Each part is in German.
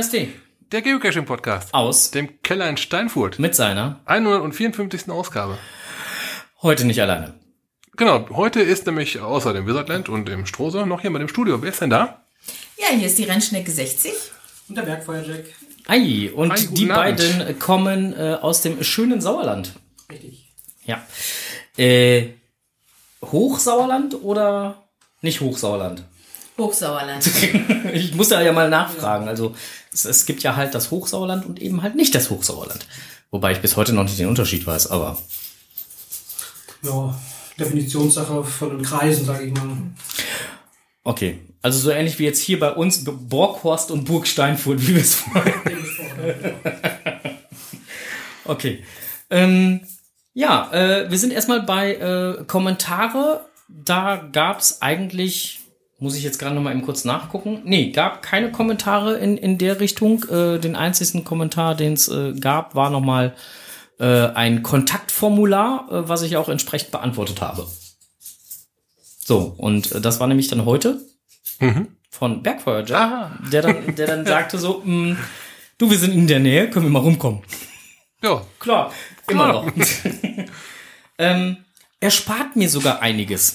KSD Der Geocaching-Podcast. aus Dem Keller in Steinfurt. mit seiner 154. Ausgabe. heute nicht alleine. Genau, heute ist nämlich außer dem Wizardland und dem Strohser noch jemand im Studio. Wer ist denn da? Ja, hier ist die Rennschnecke 60. Und der Bergfeuerjack. Ei, und Ei, die Abend. beiden kommen äh, aus dem schönen Sauerland. Richtig. Ja. Äh, Hochsauerland oder nicht Hochsauerland? Hochsauerland. Ich muss da ja mal nachfragen. Also es, es gibt ja halt das Hochsauerland und eben halt nicht das Hochsauerland. Wobei ich bis heute noch nicht den Unterschied weiß, aber Ja, Definitionssache von den Kreisen, sage ich mal. okay. Also so ähnlich wie jetzt hier bei uns Borghorst und Burg Steinfurt, wie wir es vorher. Okay. Ähm, ja, äh, wir sind erstmal bei äh, Kommentare. Da gab's eigentlich, muss ich jetzt gerade noch mal eben kurz nachgucken. Nee, gab keine Kommentare in, in der Richtung. Äh, den einzigen Kommentar, den es äh, gab, war noch mal äh, ein Kontaktformular, äh, was ich auch entsprechend beantwortet habe. So, und äh, das war nämlich dann heute von Bergfeuer Jack, Aha. der dann, der dann sagte so, mh, du, wir sind in der Nähe, können wir mal rumkommen. Ja, Klar, immer Klar. noch. ähm, er spart mir sogar einiges.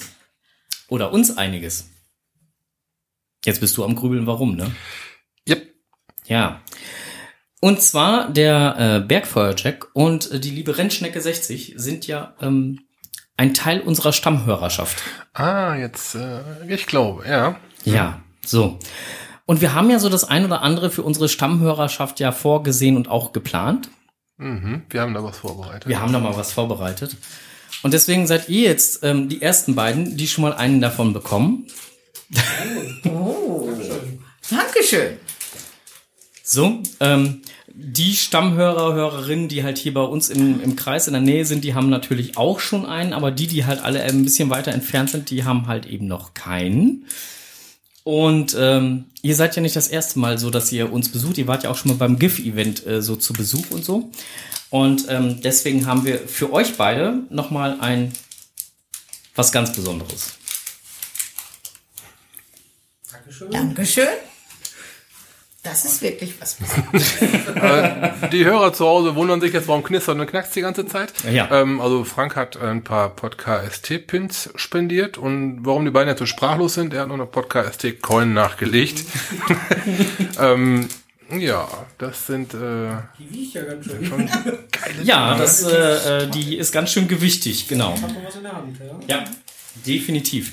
Oder uns einiges. Jetzt bist du am Grübeln, warum, ne? yep. Ja. Und zwar der äh, Bergfeuerjack und äh, die liebe Rennschnecke 60 sind ja ähm, ein Teil unserer Stammhörerschaft. Ah, jetzt, äh, ich glaube, ja. Ja, so. Und wir haben ja so das ein oder andere für unsere Stammhörerschaft ja vorgesehen und auch geplant. Mhm, wir haben da was vorbereitet. Wir haben da mal was vorbereitet. Und deswegen seid ihr jetzt ähm, die ersten beiden, die schon mal einen davon bekommen. Oh. Dankeschön. So, ähm, die Stammhörer, Hörerinnen, die halt hier bei uns im, im Kreis in der Nähe sind, die haben natürlich auch schon einen, aber die, die halt alle ein bisschen weiter entfernt sind, die haben halt eben noch keinen. Und ähm, ihr seid ja nicht das erste Mal so, dass ihr uns besucht. Ihr wart ja auch schon mal beim GIF-Event äh, so zu Besuch und so. Und ähm, deswegen haben wir für euch beide nochmal ein was ganz Besonderes. Dankeschön. Dankeschön. Das ist wirklich was Besonderes. Die Hörer zu Hause wundern sich jetzt, warum knistert und knackst die ganze Zeit. Ja. Ähm, also Frank hat ein paar Podcast-Pins spendiert und warum die beiden jetzt so sprachlos sind, er hat noch eine Podcast-Coin nachgelegt. ähm, ja, das sind äh, Die wiegt ja ganz schön. schon geile Ja, das, äh, äh, die ist ganz schön gewichtig, genau. Hat man was in der Hand, ja? Ja, definitiv.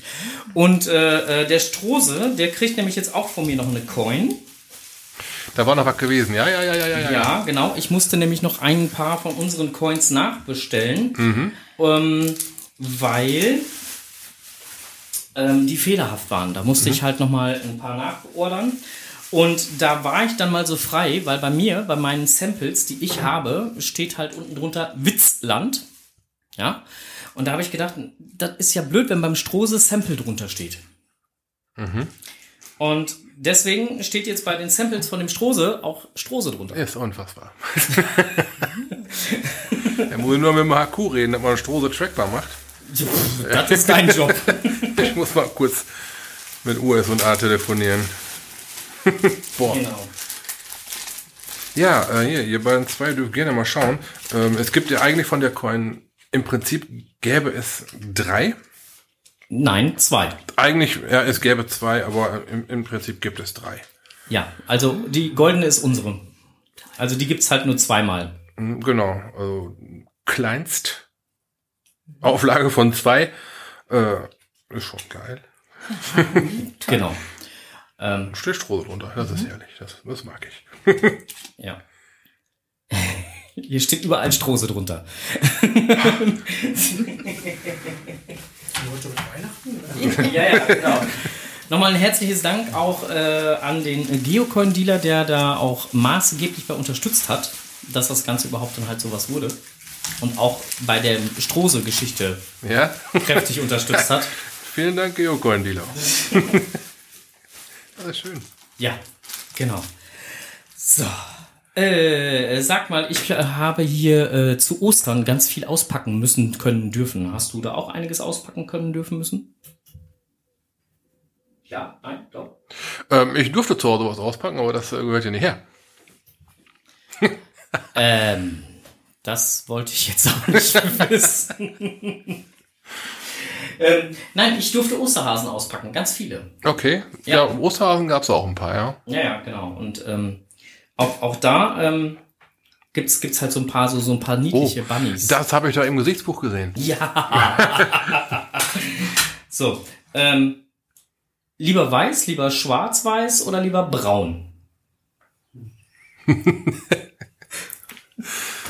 Und äh, äh, der Strose, der kriegt nämlich jetzt auch von mir noch eine Coin. Da war noch was gewesen. Ja, ja, ja, ja, ja. Ja, genau. Ich musste nämlich noch ein paar von unseren Coins nachbestellen, ähm, weil ähm, die fehlerhaft waren. Da musste ich halt noch mal ein paar nachordern. Und da war ich dann mal so frei, weil bei mir, bei meinen Samples, die ich habe, steht halt unten drunter Witzland. Ja. Und da habe ich gedacht, das ist ja blöd, wenn beim Strose Sample drunter steht. Und deswegen steht jetzt bei den Samples von dem Strose auch Strose drunter. Ist unfassbar. Er muss nur mit dem HQ reden, dass man Strose trackbar macht. Das ist dein Job. Ich muss mal kurz mit US und A telefonieren. Boah. genau. Ja, äh, hier, ihr beiden zwei dürft gerne mal schauen. Ähm, es gibt ja eigentlich von der Coin, im Prinzip gäbe es drei. Nein, zwei. Eigentlich, ja, es gäbe zwei, aber im, im Prinzip gibt es drei. Ja, also die goldene ist unsere. Also die gibt's halt nur zweimal. Mhm, Genau, also kleinst Auflage von zwei. Äh, ist schon geil. Genau. Ähm, Steht Stroh drunter, das ist herrlich. Das, das mag ich. ja. Hier steht überall Strose drunter. Heute mit Weihnachten? ja, ja, genau. Nochmal ein herzliches Dank auch äh, an den Geocoin-Dealer, der da auch maßgeblich bei unterstützt hat, dass das Ganze überhaupt dann halt sowas wurde. Und auch bei der Strose-Geschichte Ja? kräftig unterstützt hat. Vielen Dank, Geocoin-Dealer. das ist schön. Ja, genau. So. Äh, sag mal, ich äh, habe hier äh, zu Ostern ganz viel auspacken müssen können dürfen. Hast du da auch einiges auspacken können dürfen müssen? Ja, nein, doch. Ähm, ich durfte zu Hause was auspacken, aber das äh, gehört hier nicht her. ähm, das wollte ich jetzt auch nicht wissen. ähm, nein, ich durfte Osterhasen auspacken, ganz viele. Okay. Ja. Ja, Osterhasen gab's auch ein paar, ja. Ja, ja, genau. Und ähm, auch, auch da ähm, gibt's gibt's halt so ein paar so so ein paar niedliche Bunnies. Das habe ich da im Gesichtsbuch gesehen. Ja. so, ähm, lieber weiß, lieber schwarz-weiß oder lieber braun?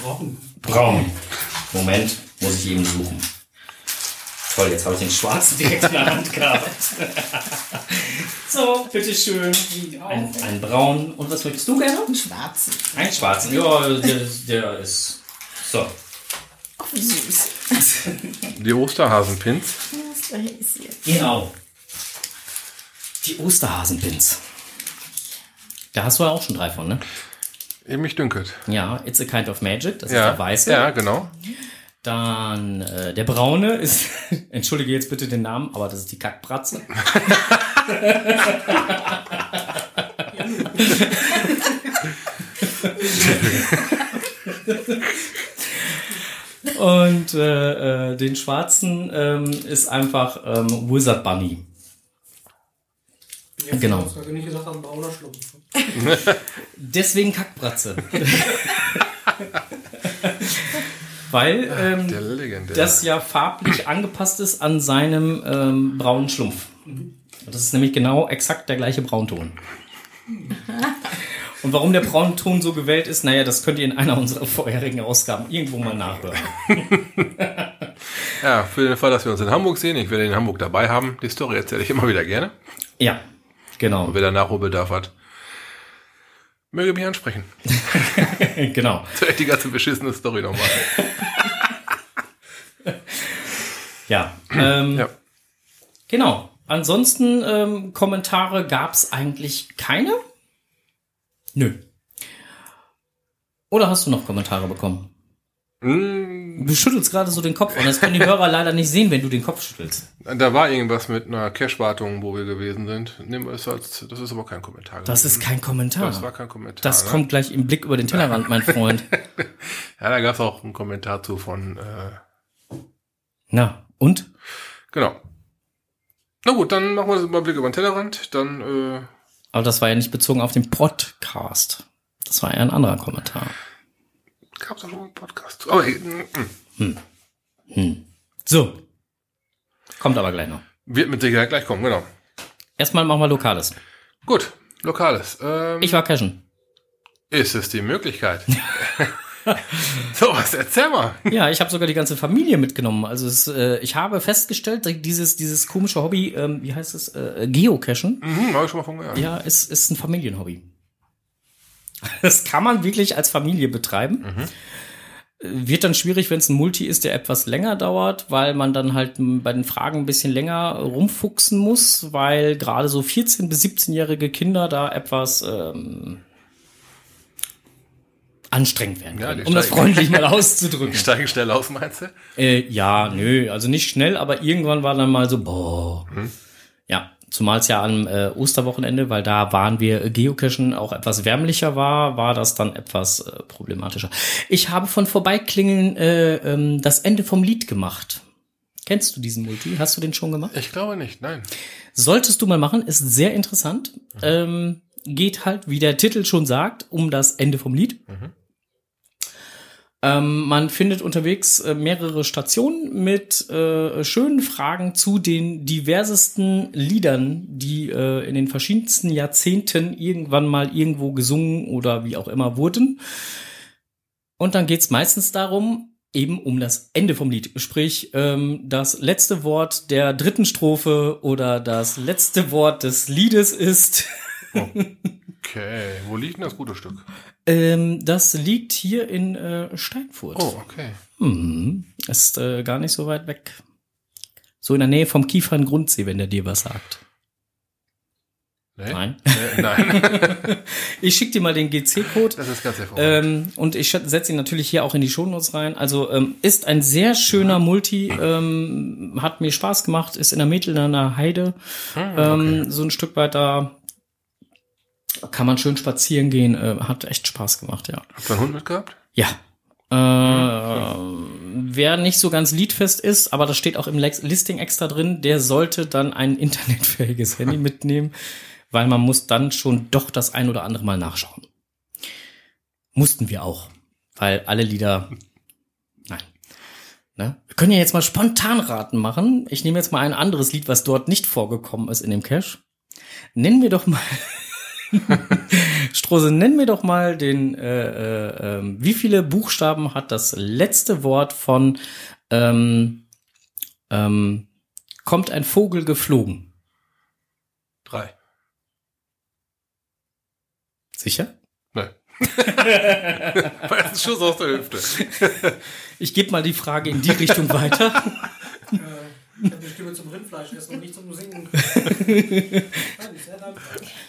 Braun. Braun. Moment, muss ich eben suchen. Toll, jetzt habe ich den schwarzen direkt in der Hand gehabt. so, bitteschön. Ein, ein braun. Und was möchtest du gerne? Einen schwarzen. Ein schwarzen. Ja, der, der ist. So. Oh, wie süß. Die Osterhasenpins. Ist? Genau. Die Osterhasenpins. Da hast du ja auch schon drei von, ne? Mich dünkelt. Ja, It's a Kind of Magic, das ist Ja, der weiße. ja, genau. Dann äh, der braune ist, entschuldige jetzt bitte den Namen, aber das ist die Kackbratze. Und äh, äh, den schwarzen ähm, ist einfach ähm, Wizard Bunny. Ja, Genau. Nicht gesagt haben, brauner Schlumpf. Deswegen Kackbratze. Weil ähm, legendäre. das ja farblich angepasst ist an seinem ähm, braunen Schlumpf. Das ist nämlich genau exakt der gleiche Braunton. Und warum der Braunton so gewählt ist, naja, das könnt ihr in einer unserer vorherigen Ausgaben irgendwo mal nachhören. ja, für den Fall, dass wir uns in Hamburg sehen, ich werde ihn in Hamburg dabei haben. Die Story erzähle ich immer wieder gerne. Ja, genau. Und wer da Nachholbedarf hat, möge mich ansprechen. genau. Die ganze beschissene Story nochmal. Ja. Ähm, Ja. Genau. Ansonsten ähm, Kommentare gab's eigentlich keine? Nö. Oder hast du noch Kommentare bekommen? Mm, Du schüttelst gerade so den Kopf und das können die Hörer leider nicht sehen, wenn du den Kopf schüttelst. Da war irgendwas mit einer Cash-Wartung, wo wir gewesen sind. Nehmen wir es als, das ist aber kein Kommentar. Das ist kein Kommentar. Das war kein Kommentar. Das ne? kommt gleich im Blick über den Tellerrand, mein Freund. Ja, da gab es auch einen Kommentar zu von, äh, Na, und? genau. Na gut, dann machen wir mal Blick über den Tellerrand. Dann, äh, Aber das war ja nicht bezogen auf den Podcast. Das war ja ein anderer Kommentar. gab es auch schon einen Podcast. Aber äh, mm, So. Kommt aber gleich noch. wird mit Sicherheit gleich kommen, genau. Erstmal machen wir Lokales. Gut, Lokales. Ähm, Ich war cashen. ist es die Möglichkeit? so, was erzähl mal. Ja, ich habe sogar die ganze Familie mitgenommen. Also es, äh, ich habe festgestellt, dieses, dieses komische Hobby, ähm, wie heißt es, äh, Geocachen, Mhm, habe ich schon mal von gehört. ja, ist, ist ein Familienhobby. Das kann man wirklich als Familie betreiben. Äh, Wird dann schwierig, wenn es ein Multi ist, der etwas länger dauert, weil man dann halt bei den Fragen ein bisschen länger rumfuchsen muss, weil gerade so 14- bis 17-jährige Kinder da etwas ähm, anstrengend werden Ja, können, die um das freundlich mal auszudrücken. Die steigen schnell aus, meinst du? Äh, ja, nö, also nicht schnell, aber irgendwann war dann mal so, boah. Ja, zumal es ja am äh, Osterwochenende, weil da waren wir äh, Geocachen auch etwas wärmlicher war, war das dann etwas äh, problematischer. Ich habe von Vorbeiklingeln äh, ähm, das Ende vom Lied gemacht. Kennst du diesen Multi? Hast du den schon gemacht? Ich glaube nicht, nein. Solltest du mal machen, ist sehr interessant. Ähm, geht halt, wie der Titel schon sagt, um das Ende vom Lied. Ähm, man findet unterwegs äh, mehrere Stationen mit äh, schönen Fragen zu den diversesten Liedern, die äh, in den verschiedensten Jahrzehnten irgendwann mal irgendwo gesungen oder wie auch immer wurden. Und dann geht's meistens darum, eben um das Ende vom Lied. Sprich, ähm, das letzte Wort der dritten Strophe oder das letzte Wort des Liedes ist. Okay, wo liegt denn das gute Stück? ähm, das liegt hier in äh, Steinfurt. Oh, okay. Mhm. Ist äh, gar nicht so weit weg. So in der Nähe vom Kieferngrundsee, wenn der dir was sagt. Nee? Nein. Nee, nein, Ich schick dir mal den GC-Code. das ist ganz hervorragend. Ähm, und ich setze ihn natürlich hier auch in die Shownotes rein. Also ähm, ist ein sehr schöner Multi, ähm, hat mir Spaß gemacht, ist in der Mittelner Heide, Hm, ähm, so ein Stück weit da. Kann man schön spazieren gehen. Äh, hat echt Spaß gemacht, ja. Habt ihr einen Hund mitgehabt? Ja. Äh, wer nicht so ganz liedfest ist, aber das steht auch im Listing extra drin, der sollte dann ein internetfähiges Handy mitnehmen, weil man muss dann schon doch das ein oder andere Mal nachschauen. Mussten wir auch, weil alle Lieder, nein. Ne? Wir können ja jetzt mal spontan raten machen. Ich nehme jetzt mal ein anderes Lied, was dort nicht vorgekommen ist in dem Cache. Nennen wir doch mal Strose, nenn mir doch mal den, äh, äh, ähm, wie viele Buchstaben hat das letzte Wort von ähm, ähm, kommt ein Vogel geflogen? Drei. Sicher? Nein. Jetzt ein Schuss aus der Hüfte. Ich gebe mal die Frage in die Richtung weiter. Äh, ich habe die Stimme zum Rindfleisch essen und nicht zum Singen. Nein, sehr dankbar.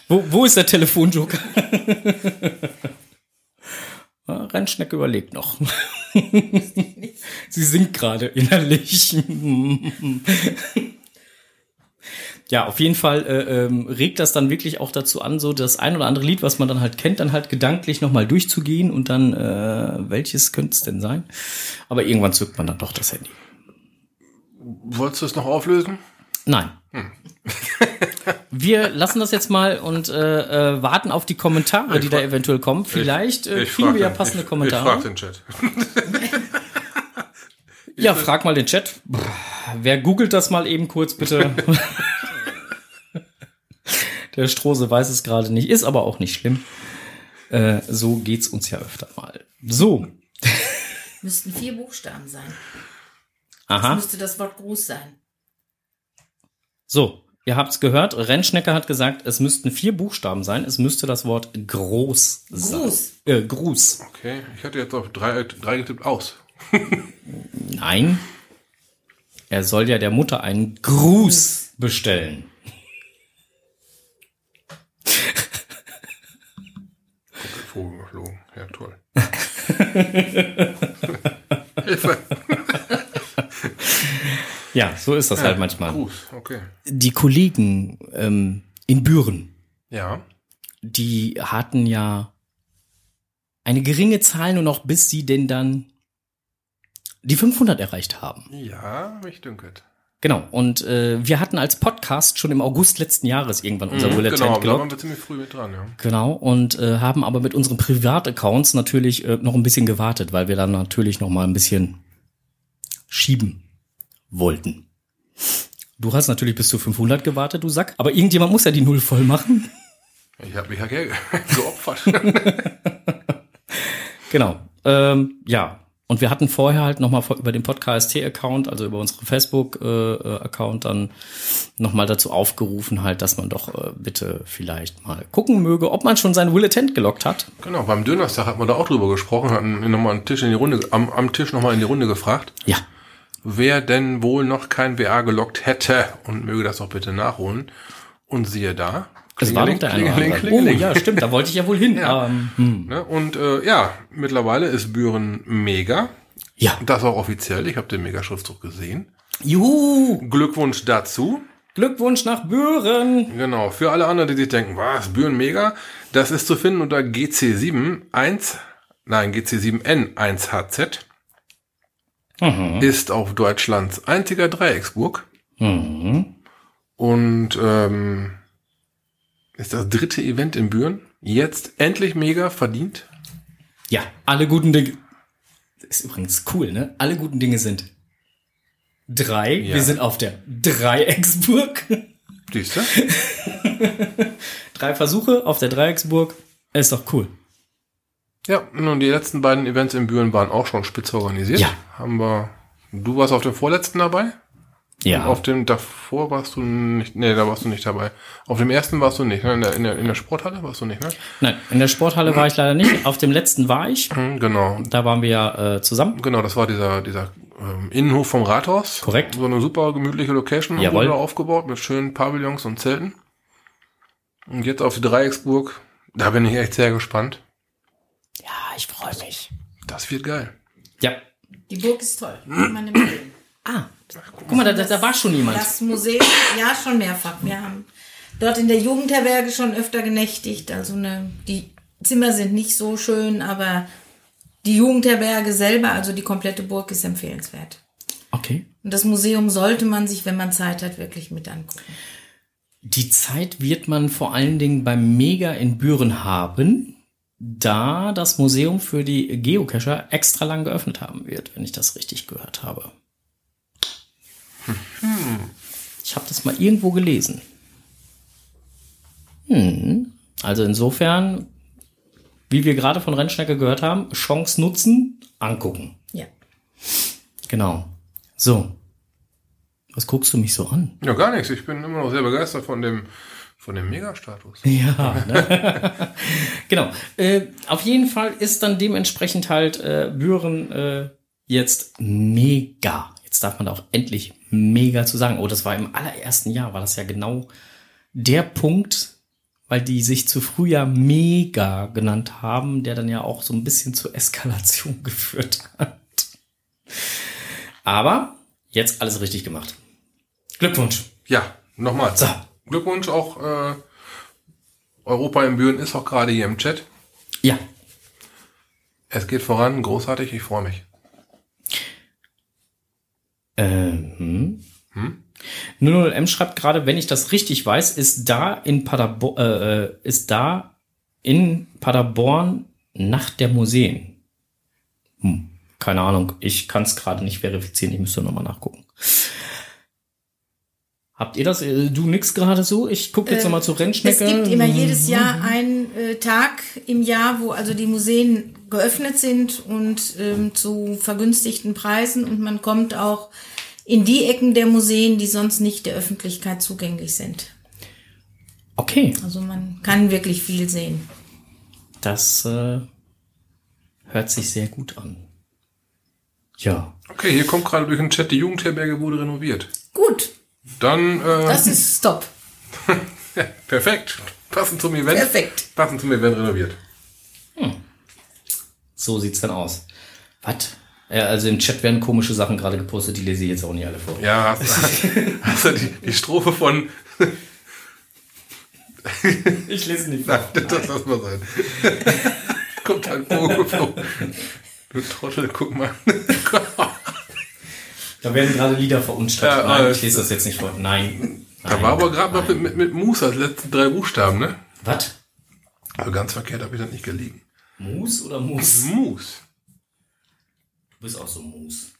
Wo, wo ist der Telefonjoker? Ah, Rennschnecke überlegt noch. Sie singt gerade innerlich. ja, auf jeden Fall äh, ähm, regt das dann wirklich auch dazu an, so das ein oder andere Lied, was man dann halt kennt, dann halt gedanklich nochmal durchzugehen und dann, äh, welches könnte es denn sein? Aber irgendwann zückt man dann doch das Handy. Wolltest du es noch auflösen? Nein. Wir lassen das jetzt mal und äh, äh, warten auf die Kommentare, die da eventuell kommen. Vielleicht äh, Ich kriegen wir ja den- passende ich, Kommentare. Ich frag den Chat. ja, frag mal den Chat. Wer googelt das mal eben kurz, bitte? Der Strose weiß es gerade nicht, ist aber auch nicht schlimm. Äh, so geht's uns ja öfter mal. So. Müssten vier Buchstaben sein. Das Aha. müsste das Wort Gruß sein. So. Ihr habt's gehört. Rennschnecke hat gesagt, es müssten vier Buchstaben sein. Es müsste das Wort groß sein. Gruß. Äh, Gruß. Okay, ich hatte jetzt auf drei, drei getippt aus. Nein. Er soll ja der Mutter einen Gruß bestellen. Vogel geflogen. Ja, toll. Hilfe. Ja, so ist das halt manchmal. Gruß, okay. Die Kollegen ähm, in Büren, Ja. die hatten ja eine geringe Zahl nur noch, bis sie denn dann die 500 erreicht haben. Ja, mich dünket. Genau. Und äh, wir hatten als Podcast schon im August letzten Jahres irgendwann unser Mhm, Bulletin genau, da gelockt. waren wir ziemlich früh mit dran, ja. Genau, und äh, haben aber mit unseren Privataccounts natürlich äh, noch ein bisschen gewartet, weil wir dann natürlich noch mal ein bisschen schieben wollten. Du hast natürlich bis zu 500 gewartet, du Sack. Aber irgendjemand muss ja die Null voll machen. Ich habe mich ja ge- geopfert. Genau. Ähm, ja. Und wir hatten vorher halt noch mal vor- über den Podcast-Account, also über unsere Facebook-Account, dann noch mal dazu aufgerufen halt, dass man doch äh, bitte vielleicht mal gucken möge, ob man schon sein Bulletin gelockt hat. genau, beim Dönerstag hat man da auch drüber gesprochen, hatten nochmal einen Tisch in die Runde, am, am Tisch nochmal in die Runde gefragt, Ja. Wer denn wohl noch kein WA gelockt hätte und möge das doch bitte nachholen. Und siehe da. Es war doch der eine Klingeling. Klingeling. Oh ja, stimmt, da wollte ich ja wohl hin. Ja. Ähm, hm. Ne? Und äh, ja, mittlerweile ist Büren mega. Ja. Das auch offiziell. Ich habe den Mega-Schriftzug gesehen. Juhu! Glückwunsch dazu. Glückwunsch nach Büren! Genau, für alle anderen, die sich denken, was, Büren mega, das ist zu finden unter GC7 1, nein, GC7N 1HZ, Mhm. ist auf Deutschlands einziger Dreiecksburg Mhm. und ähm, ist das dritte Event in Büren. Jetzt endlich mega verdient. Ja, alle guten Dinge. Das ist übrigens cool, ne? Alle guten Dinge sind drei. Ja. Wir sind auf der Dreiecksburg. Siehst du? Drei Versuche auf der Dreiecksburg. Ist doch cool. Ja, und die letzten beiden Events in Büren waren auch schon spitz organisiert. Ja. Haben wir, du warst auf dem vorletzten dabei? Ja. Auf dem davor warst du nicht, nee, da warst du nicht dabei. Auf dem ersten warst du nicht, ne? In der, in der, in der Sporthalle warst du nicht, ne? Nein, in der Sporthalle war ich leider nicht. Auf dem letzten war ich. Hm, Genau. Da waren wir ja äh, zusammen. Genau, das war dieser, dieser ähm, Innenhof vom Rathaus. Korrekt. So eine super gemütliche Location Jawohl. wurde aufgebaut mit schönen Pavillons und Zelten. Und jetzt auf die Dreiecksburg. Da bin ich echt sehr gespannt. Ja, ich freue mich. Das wird geil. Ja. Die Burg ist toll. Empfehlen. Ah, guck mal, da, da, da war schon jemand. Das Museum, ja, schon mehrfach. Wir haben dort in der Jugendherberge schon öfter genächtigt. Also ne, die Zimmer sind nicht so schön, aber die Jugendherberge selber, also die komplette Burg, ist empfehlenswert. Okay. Und das Museum sollte man sich, wenn man Zeit hat, wirklich mit angucken. Die Zeit wird man vor allen Dingen beim Mega in Büren haben, da das Museum für die Geocacher extra lang geöffnet haben wird, wenn ich das richtig gehört habe. Ich habe das mal irgendwo gelesen. Hm. Also insofern, wie wir gerade von Rennschnecke gehört haben, Chance nutzen, angucken. Ja. Genau. So. Was guckst du mich so an? Ja, gar nichts. Ich bin immer noch sehr begeistert von dem, von dem Megastatus. Ja, ne? genau. Äh, auf jeden Fall ist dann dementsprechend halt äh, Büren äh, jetzt mega. Jetzt darf man da auch endlich mega zu sagen. Oh, das war im allerersten Jahr, war das ja genau der Punkt, weil die sich zu früh ja mega genannt haben, der dann ja auch so ein bisschen zur Eskalation geführt hat. Aber jetzt alles richtig gemacht. Glückwunsch. Ja, nochmal. So. Glückwunsch auch, äh, Europa in Büren ist auch gerade hier im Chat. Ja, Es geht voran, großartig, ich freue mich. Ähm. Hm? 00M schreibt gerade, wenn ich das richtig weiß, ist da in Paderborn, äh, äh, ist da in Paderborn Nacht der Museen. Hm, keine Ahnung, ich kann es gerade nicht verifizieren, ich müsste nochmal nachgucken. Habt ihr das? Äh, Du nix gerade so? Ich gucke jetzt Äh, nochmal zur Rennschnecke. Es gibt immer jedes Jahr einen äh, Tag im Jahr, wo also die Museen geöffnet sind und ähm, zu vergünstigten Preisen und man kommt auch in die Ecken der Museen, die sonst nicht der Öffentlichkeit zugänglich sind. Okay, Also man kann wirklich viel sehen. das äh, hört sich sehr gut an. Ja. Okay, hier kommt gerade durch den Chat, die Jugendherberge wurde renoviert. Gut, Dann, äh, das ist Stop. ja, perfekt. Passend zum Event. Perfekt. Passend zum Event renoviert. So sieht's dann aus. Was? Ja, also im Chat werden komische Sachen gerade gepostet, die lese ich jetzt auch nicht alle vor. Ja, hast, hast du die, die Strophe von, Ich lese nicht Nein, das lass mal sein. Kommt halt vorgeflogen. Du Trottel, guck mal. Da werden gerade Lieder verunstattet. Ja, Nein, ich lese das jetzt nicht vor. Nein. Da war aber gerade noch mit, mit, mit Mus als letzten drei Buchstaben, ne? Was? Also ganz verkehrt habe ich das nicht gelegen. Mus oder Mus? Mus. Du bist auch so Mus.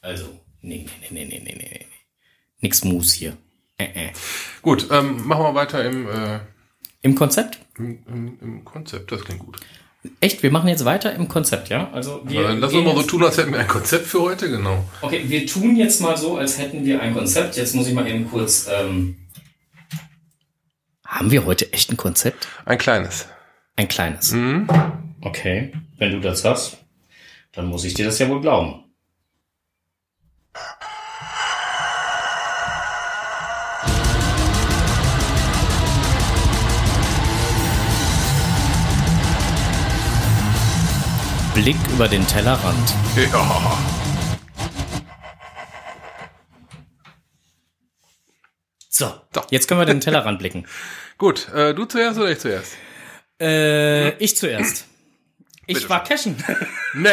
Also, nee, nee, nee, nee, nee, nee, nee. Nix Mus hier. Äh, äh. Gut, ähm, machen wir weiter im, äh, Im Konzept? im, im, im Konzept. Das klingt gut. Echt, wir machen jetzt weiter im Konzept, ja? Also wir Aber dann lass uns mal so tun, als hätten wir ein Konzept für heute, genau. Okay, wir tun jetzt mal so, als hätten wir ein Konzept. Jetzt muss ich mal eben kurz. Ähm, haben wir heute echt ein Konzept? Ein kleines. Ein kleines. Okay, wenn du das hast, dann muss ich dir das ja wohl glauben. Blick über den Tellerrand. Ja. So, jetzt können wir den Tellerrand blicken. Gut, äh, du zuerst oder ich zuerst? Äh, ich zuerst. Ich Bitte war cashen. Nee.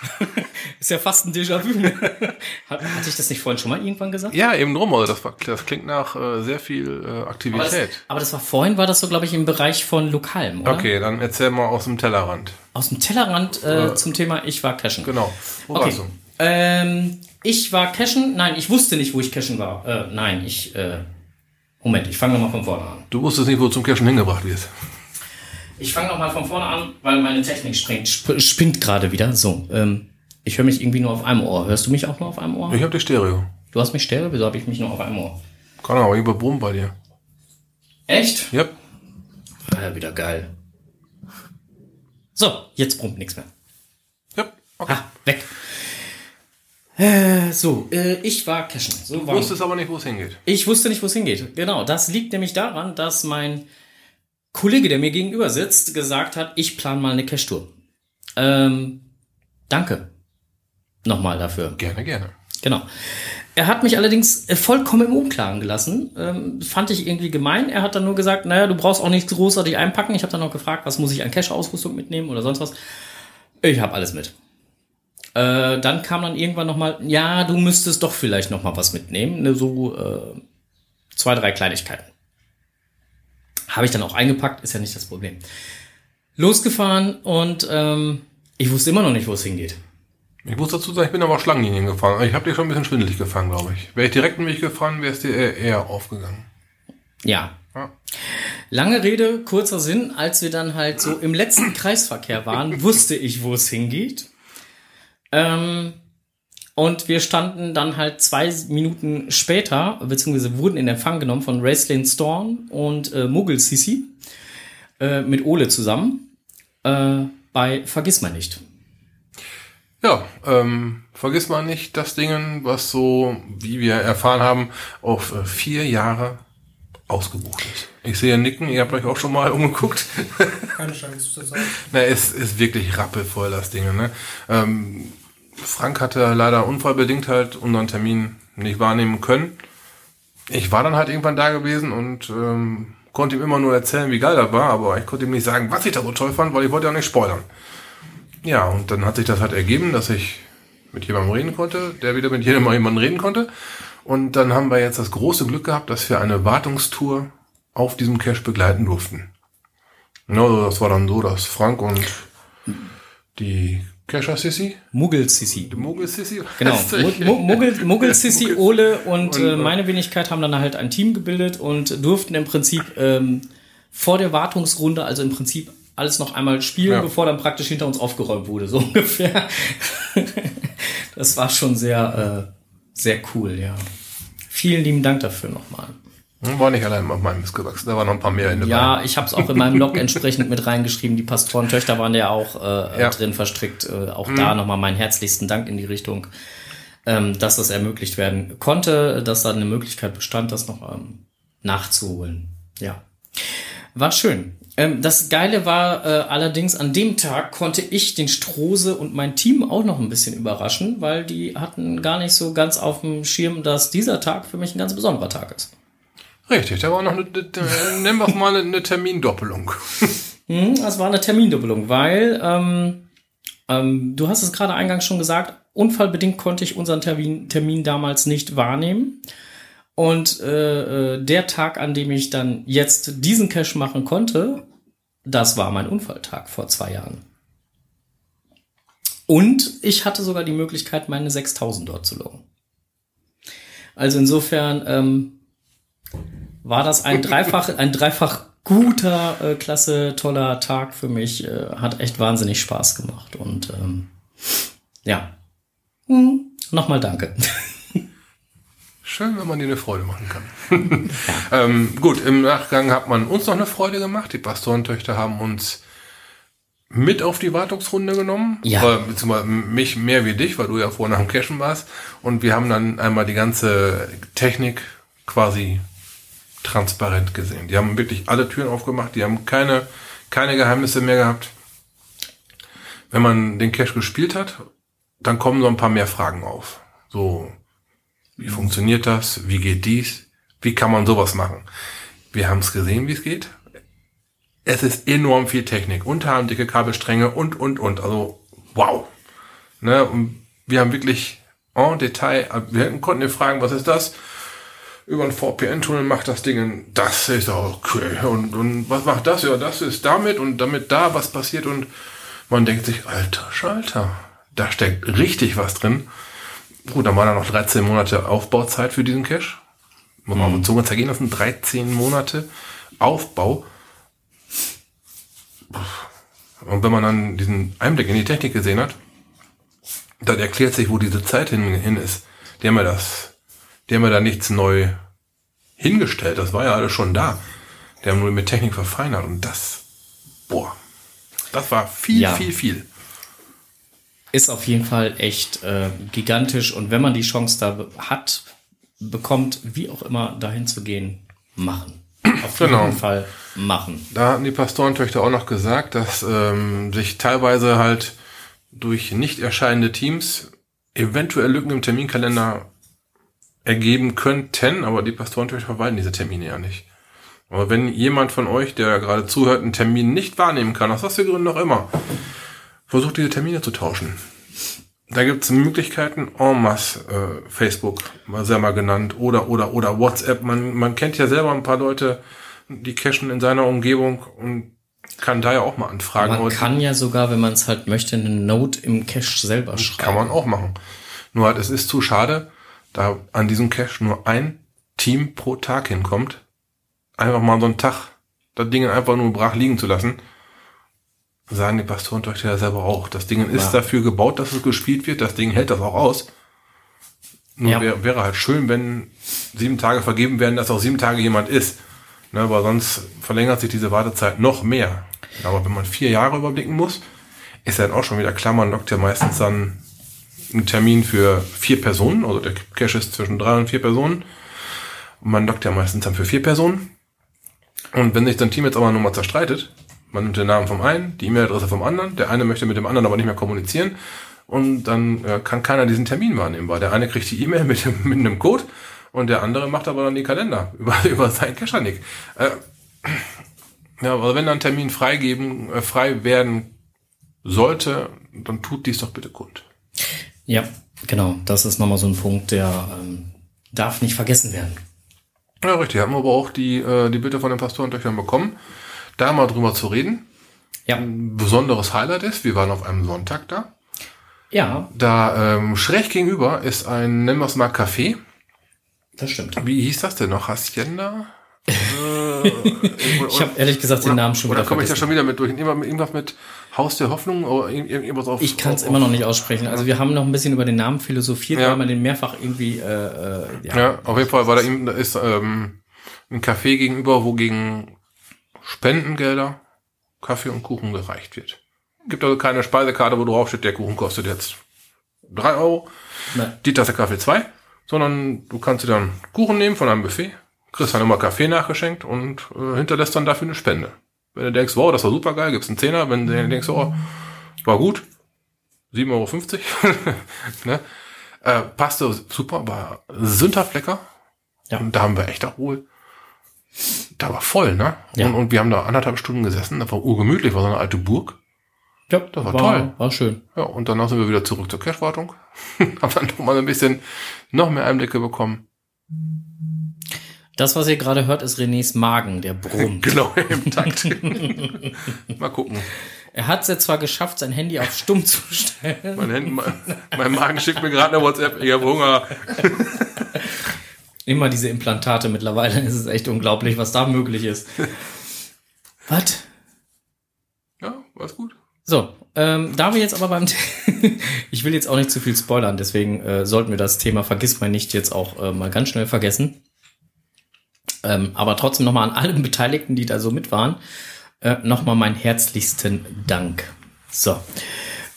Ist ja fast ein Déjà-vu. Hat, hatte ich das nicht vorhin schon mal irgendwann gesagt? Ja, eben drum, also das, war, das klingt nach äh, sehr viel äh, Aber das, Aktivität. aber das war vorhin, war das so, glaube ich, im Bereich von Lokalem, oder? Okay, dann erzähl mal aus dem Tellerrand. Aus dem Tellerrand äh, zum Thema Ich war cashen. Genau. Wo Okay. warst du? Ähm, ich war cashen. Nein, ich wusste nicht, wo ich cashen war. Äh, nein, ich. Äh, Moment, ich fange nochmal von vorne an. Du wusstest nicht, wo du zum Cashen hingebracht wirst. Ich fange nochmal von vorne an, weil meine Technik springt, sp spinnt gerade wieder. So, ähm, ich höre mich irgendwie nur auf einem Ohr. Hörst du mich auch nur auf einem Ohr? Ich hab die Stereo. Du hast mich Stereo? Wieso habe ich mich nur auf einem Ohr? Kann aber über Brumm bei dir. Echt? Yep. Ja, wieder geil. So, jetzt brummt nichts mehr. Yep. Okay. Ah, weg. Äh, so, äh, ich war cashen. So Du wusstest aber nicht, wo es hingeht. Ich wusste nicht, wo es hingeht. Genau, das liegt nämlich daran, dass mein Kollege, der mir gegenüber sitzt, gesagt hat, ich plane mal eine Cash-Tour. Ähm, danke. Nochmal dafür. Gerne, gerne. Genau. Er hat mich allerdings äh, vollkommen im Unklaren gelassen. Ähm, fand ich irgendwie gemein. Er hat dann nur gesagt, naja, du brauchst auch nichts großartig einpacken. Ich habe dann noch gefragt, was muss ich an Cache-Ausrüstung mitnehmen oder sonst was. Ich habe alles mit. Äh, dann kam dann irgendwann noch mal, ja, du müsstest doch vielleicht noch mal was mitnehmen. Ne, so äh, zwei, drei Kleinigkeiten. Habe ich dann auch eingepackt, ist ja nicht das Problem. Losgefahren und ähm, ich wusste immer noch nicht, wo es hingeht. Ich muss dazu sagen, ich bin aber Schlangenlinien gefahren. Ich habe dir schon ein bisschen schwindelig gefahren, glaube ich. Wäre ich direkt einen Weg gefahren, wäre es dir eher, eher aufgegangen. Ja. Ja. Lange Rede, kurzer Sinn. Als wir dann halt so im letzten Kreisverkehr waren, wusste ich, wo es hingeht. Ähm, und wir standen dann halt zwei Minuten später, beziehungsweise wurden in Empfang genommen von Racelyn Storm und äh, Muggel Sisi äh, mit Ole zusammen äh, bei Vergiss mal nicht. Ja, ähm, vergiss mal nicht das Ding, was so, wie wir erfahren haben, auf äh, vier Jahre ausgebucht ist. Ich sehe Nicken, ihr habt euch auch schon mal umgeguckt. Keine Chance zu sagen. Na, es ist wirklich rappelvoll, das Ding. Ne? Ähm, Frank hatte leider unfallbedingt halt unseren Termin nicht wahrnehmen können. Ich war dann halt irgendwann da gewesen und ähm, konnte ihm immer nur erzählen, wie geil das war, aber ich konnte ihm nicht sagen, was ich da so toll fand, weil ich wollte ja nicht spoilern. Ja, und dann hat sich das halt ergeben, dass ich mit jemandem reden konnte, der wieder mit jemandem reden konnte. Und dann haben wir jetzt das große Glück gehabt, dass wir eine Wartungstour auf diesem Cache begleiten durften. Ja, also das war dann so, dass Frank und die Cacher Sissy, Muggel Sisi. die Mogel Sissy, Genau. weiß Mu- ich. Mu- Muggel, Muggel Sissi, Ole und, Und, äh, meine Wenigkeit haben dann halt ein Team gebildet und durften im Prinzip ähm, vor der Wartungsrunde, also im Prinzip alles noch einmal spielen, Ja. bevor dann praktisch hinter uns aufgeräumt wurde, so ungefähr. das war schon sehr, äh, sehr cool, ja. Vielen lieben Dank dafür nochmal. Hm, War nicht allein auf meinem Mist gewachsen, da waren noch ein paar mehr in der Ja, ich habe es auch in meinem Blog entsprechend mit reingeschrieben. Die Pastorentöchter waren ja auch äh, Ja. drin verstrickt. Äh, auch da nochmal meinen herzlichsten Dank in die Richtung, ähm, dass das ermöglicht werden konnte, dass da eine Möglichkeit bestand, das noch ähm, nachzuholen. Ja, war schön. Ähm, das Geile war äh, allerdings, an dem Tag konnte ich den Strose und mein Team auch noch ein bisschen überraschen, weil die hatten gar nicht so ganz auf dem Schirm, dass dieser Tag für mich ein ganz besonderer Tag ist. Richtig, da war noch eine, nennen wir es mal eine, Termindoppelung. Hm, Das war eine Termindoppelung, weil ähm, ähm, du hast es gerade eingangs schon gesagt, unfallbedingt konnte ich unseren Termin, Termin damals nicht wahrnehmen. Und äh, äh, der Tag, an dem ich dann jetzt diesen Cache machen konnte, das war mein Unfalltag vor zwei Jahren. Und ich hatte sogar die Möglichkeit, meine 6000 dort zu loggen. Also insofern ähm, war das ein dreifach, ein dreifach guter, äh, klasse, toller Tag für mich. Äh, hat echt wahnsinnig Spaß gemacht. Und ähm, ja, hm, nochmal danke. Schön, wenn man dir eine Freude machen kann. ähm, gut, im Nachgang hat man uns noch eine Freude gemacht. Die Pastorentöchter haben uns mit auf die Wartungsrunde genommen. Ja. Oder, beziehungsweise mich mehr wie dich, weil du ja vorher nach dem Cashen warst. Und wir haben dann einmal die ganze Technik quasi transparent gesehen. Die haben wirklich alle Türen aufgemacht. Die haben keine, keine Geheimnisse mehr gehabt. Wenn man den Cache gespielt hat, dann kommen so ein paar mehr Fragen auf. So, wie funktioniert das? Wie geht dies? Wie kann man sowas machen? Wir haben es gesehen, wie es geht. Es ist enorm viel Technik, unterarmdicke Kabelstränge und, und, und. Also, wow. Ne? Und wir haben wirklich en Detail, wir konnten dir fragen, was ist das? Über ein VPN-Tunnel macht das Ding, das ist okay. Und, und was macht das? Ja, das ist damit und damit da was passiert und man denkt sich, alter Schalter, da steckt richtig was drin. Gut, dann waren da noch 13 Monate Aufbauzeit für diesen Cache. Muss man auf die Zunge zergehen lassen. 13 Monate Aufbau. Und wenn man dann diesen Einblick in die Technik gesehen hat, dann erklärt sich, wo diese Zeit hin, hin ist. Die haben ja das, die haben ja da nichts neu hingestellt. Das war ja alles schon da. Die haben nur mit Technik verfeinert und das, boah, das war viel, Ja. viel, viel. Ist auf jeden Fall echt äh, gigantisch. Und wenn man die Chance da hat, bekommt, wie auch immer, dahin zu gehen, machen. Auf jeden Genau. Fall machen. Da hatten die Pastorentöchter auch noch gesagt, dass ähm, sich teilweise halt durch nicht erscheinende Teams eventuell Lücken im Terminkalender ergeben könnten, aber die Pastoren natürlich verwalten diese Termine ja nicht. Aber wenn jemand von euch, der gerade zuhört, einen Termin nicht wahrnehmen kann, aus was für Gründen auch immer, versucht diese Termine zu tauschen. Da gibt es Möglichkeiten, en masse, äh, Facebook, mal sehr mal genannt, oder, oder, oder WhatsApp. Man, man kennt ja selber ein paar Leute, die cashen in seiner Umgebung und kann da ja auch mal anfragen. Man kann ja sogar, wenn man es halt möchte, eine Note im Cache selber schreiben. Kann man auch machen. Nur halt, es ist zu schade, da an diesem Cache nur ein Team pro Tag hinkommt. Einfach mal so einen Tag das Ding einfach nur brach liegen zu lassen. Sagen die Pastoren euch ja selber auch. Das Ding ist Ja. dafür gebaut, dass es gespielt wird. Das Ding hält das auch aus. Nur Ja. wär, wäre halt schön, wenn sieben Tage vergeben werden, dass auch sieben Tage jemand ist. Ne, aber sonst verlängert sich diese Wartezeit noch mehr. Aber wenn man vier Jahre überblicken muss, ist dann auch schon wieder klar, man lockt ja meistens dann einen Termin für vier Personen, also der Cache ist zwischen drei und vier Personen. Und man lockt ja meistens dann für vier Personen. Und wenn sich dann Team jetzt aber nochmal zerstreitet, man nimmt den Namen vom einen, die E-Mail-Adresse vom anderen, der eine möchte mit dem anderen aber nicht mehr kommunizieren und dann äh, kann keiner diesen Termin wahrnehmen, weil der eine kriegt die E-Mail mit, mit einem Code und der andere macht aber dann die Kalender über, über seinen Cacher-Nick. Äh, ja, aber wenn dann Termin freigeben, äh, frei werden sollte, dann tut dies doch bitte kund. Ja, genau. Das ist nochmal so ein Punkt, der ähm, darf nicht vergessen werden. Ja, richtig. Haben wir aber auch die, äh, die Bitte von den Pastorentöchtern bekommen, da mal drüber zu reden. Ja, Ein besonderes Highlight ist, wir waren auf einem Sonntag da. ja, Da ähm, schräg gegenüber ist ein, nennen wir es mal Café. das stimmt. Wie hieß das denn noch? Hacienda? Ich habe ehrlich gesagt den Namen schon Oder wieder komme ich da vergessen. schon wieder mit durch? Irgendwas mit- Haus der Hoffnung oder irgend- irgendwas auf. Ich kann es immer noch nicht aussprechen. Also wir haben noch ein bisschen über den Namen philosophiert, Ja. weil man den mehrfach irgendwie, äh, äh, ja, Ja, auf jeden Fall war da, eben, da ist ähm, ein Café gegenüber, wo gegen Spendengelder Kaffee und Kuchen gereicht wird. Gibt also keine Speisekarte, wo drauf steht, der Kuchen kostet jetzt drei Euro, Ne. die Tasse Kaffee zwei, sondern du kannst dir dann Kuchen nehmen von einem Buffet, kriegst dann immer Kaffee nachgeschenkt und äh, hinterlässt dann dafür eine Spende. Wenn du denkst, wow, das war super geil, gibt's einen Zehner. Wenn du denkst, oh, war gut, 7,50 Euro, ne? äh, passte super, war sündhaft lecker. Ja. Und da haben wir echt auch wohl, da war voll, ne? Ja. Und, und wir haben da anderthalb Stunden gesessen, das war urgemütlich, war so eine alte Burg. ja, Das war toll. War schön. Ja, und danach sind wir wieder zurück zur Cash-Wartung. haben dann noch mal ein bisschen, noch mehr Einblicke bekommen. Das, was ihr gerade hört, ist Renés Magen, der brummt. Genau, im Takt. mal gucken. Er hat es jetzt zwar geschafft, sein Handy auf stumm zu stellen. Mein, Händen, mein, Magen schickt mir gerade eine WhatsApp, ich habe Hunger. Immer diese Implantate mittlerweile. Es ist echt unglaublich, was da möglich ist. Was? Ja, war's gut. So, ähm, da wir jetzt aber beim, ich will jetzt auch nicht zu viel spoilern, deswegen äh, sollten wir das Thema Vergiss mal nicht jetzt auch äh, mal ganz schnell vergessen. Ähm, aber trotzdem nochmal an allen Beteiligten, die da so mit waren, äh, nochmal meinen herzlichsten Dank. So.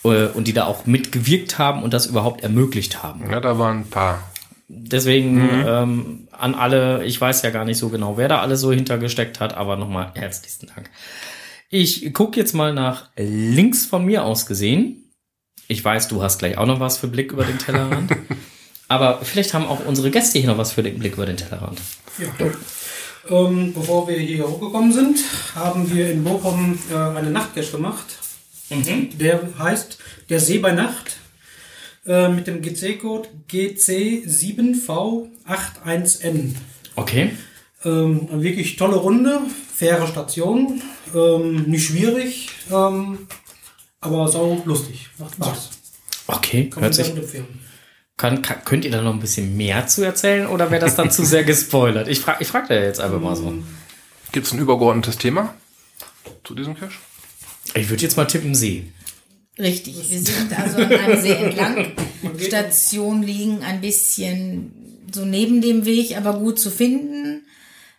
Äh, und die da auch mitgewirkt haben und das überhaupt ermöglicht haben. Ja, da waren ein paar. Deswegen ähm, an alle, ich weiß ja gar nicht so genau, wer da alles so hintergesteckt hat, aber nochmal herzlichsten Dank. Ich gucke jetzt mal nach links von mir aus gesehen. Ich weiß, du hast gleich auch noch was für Blick über den Tellerrand. aber vielleicht haben auch unsere Gäste hier noch was für den Blick über den Tellerrand. Ja. Ähm, bevor wir hier hochgekommen sind, haben wir in Bochum äh, eine Nachtcache gemacht. Der heißt Der See bei Nacht äh, mit dem GC-Code GC7V81N. Okay. Ähm, eine wirklich tolle Runde, faire Station, ähm, nicht schwierig, ähm, aber sau lustig. Macht Spaß. Okay, Kann man hört sich. gut empfehlen. Kann, könnt ihr da noch ein bisschen mehr zu erzählen oder wäre das dann zu sehr gespoilert? Ich frage ich frag da jetzt einfach mal so. Gibt's ein übergeordnetes Thema zu diesem Cache? Ich würde jetzt mal tippen See. Richtig, wir sind also an einem See entlang. Station liegen ein bisschen so neben dem Weg, aber gut zu finden.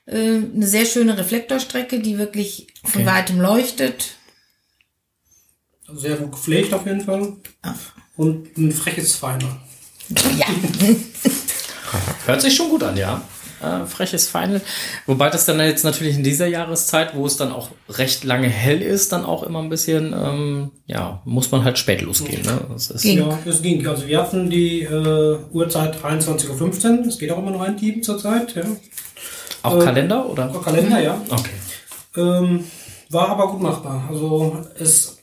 Äh, Eine sehr schöne Reflektorstrecke, die wirklich von Okay. weitem leuchtet. Also sehr gut gepflegt auf jeden Fall. Und ein freches Feiner. Ja, Hört sich schon gut an, ja. äh, freches Final. Wobei das dann jetzt natürlich in dieser Jahreszeit, wo es dann auch recht lange hell ist, dann auch immer ein bisschen, ähm, ja, muss man halt spät losgehen. Ne? Das ist, Ging. Ja, es ging. Also wir hatten die äh, Uhrzeit 23.15 Uhr. Es geht auch immer noch ein Team zurzeit. Ja. auch äh, Kalender oder? Auch Kalender, ja. Okay. Ähm, war aber gut machbar. Also es,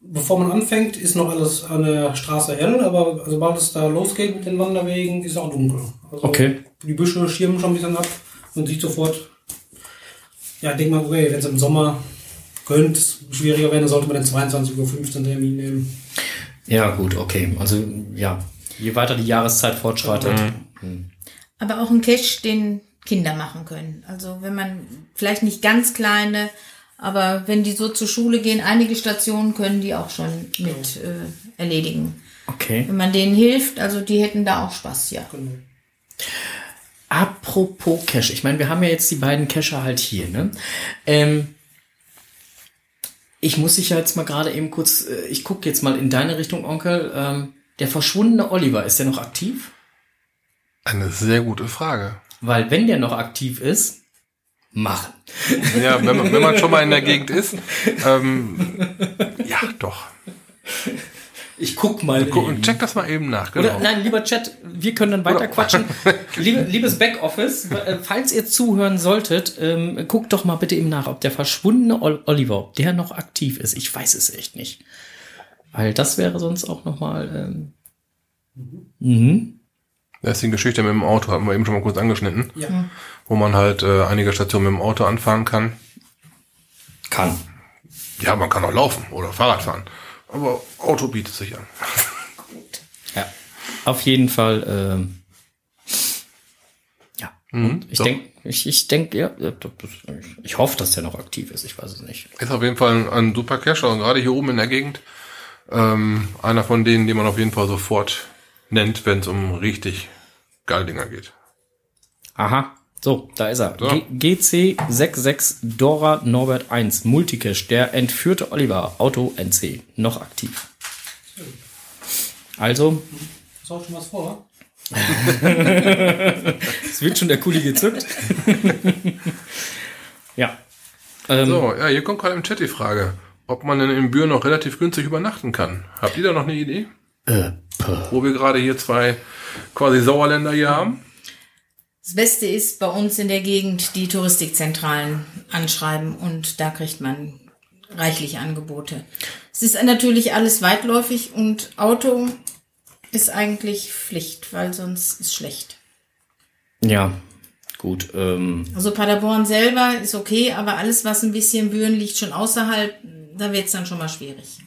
bevor man anfängt, ist noch alles an der Straße hell, aber sobald es da losgeht mit den Wanderwegen, ist auch dunkel. Also Okay. Die Büsche schirmen schon ein bisschen ab und sieht sofort. Ja, ich denke mal, okay, wenn es im Sommer könnte es schwieriger werden, dann sollte man den 22.15 Uhr Termin nehmen. Ja, gut, okay. Also, ja, je weiter die Jahreszeit fortschreitet. Aber auch ein Cache, den Kinder machen können. Also wenn man vielleicht nicht ganz kleine, aber wenn die so zur Schule gehen, einige Stationen können die auch schon mit äh, erledigen. Okay. Wenn man denen hilft, also die hätten da auch Spaß, ja. Genau. Apropos Cache, ich meine, wir haben ja jetzt die beiden Cacher halt hier, ne? Ähm, ich muss dich ja jetzt mal gerade eben kurz, äh, ich gucke jetzt mal in deine Richtung, Onkel. Ähm, der verschwundene Oliver, ist der noch aktiv? Eine sehr gute Frage. Weil wenn der noch aktiv ist, machen. Ja, wenn man, wenn man schon mal in der Gegend ist. Ähm, ja, doch. Ich guck mal. Guck, eben. check das mal eben nach. Genau. Oder nein, lieber Chat, wir können dann weiter quatschen. Liebe, liebes Backoffice, äh, falls ihr zuhören solltet, ähm, guckt doch mal bitte eben nach, ob der verschwundene Ol Oliver, ob der noch aktiv ist. Ich weiß es echt nicht. Weil das wäre sonst auch nochmal. Ähm, mhm. Das ist die Geschichte mit dem Auto, hatten wir eben schon mal kurz angeschnitten. Ja. Wo man halt äh, einige Stationen mit dem Auto anfahren kann. Kann. Ja, man kann auch laufen oder Fahrrad fahren. Aber Auto bietet sich an. Ja. Auf jeden Fall. Ähm, ja. Und ich doch. denke, ich, ich denke, ja, ich hoffe, dass der noch aktiv ist. Ich weiß es nicht. Ist auf jeden Fall ein, ein super Cacher und gerade hier oben in der Gegend ähm, einer von denen, die man auf jeden Fall sofort nennt, wenn es um richtig geile Dinger geht. Aha. So, da ist er. So. G GC66 Dora Norbert 1 Multicache. Der entführte Oliver. Auto NC. Noch aktiv. Also, du auch schon was vor? es wird schon der Kuli gezückt. ja. Ähm, So, ja, hier kommt gerade im Chat die Frage, ob man denn in Büren noch relativ günstig übernachten kann. Habt ihr da noch eine Idee? Äh. Wo wir gerade hier zwei quasi Sauerländer hier haben? Das Beste ist bei uns in der Gegend die Touristikzentralen anschreiben und da kriegt man reichlich Angebote. Es ist natürlich alles weitläufig und Auto ist eigentlich Pflicht, weil sonst ist schlecht. ja, gut. Ähm, Also Paderborn selber ist okay, aber alles, was ein bisschen Büren liegt, schon außerhalb, da wird es dann schon mal schwierig.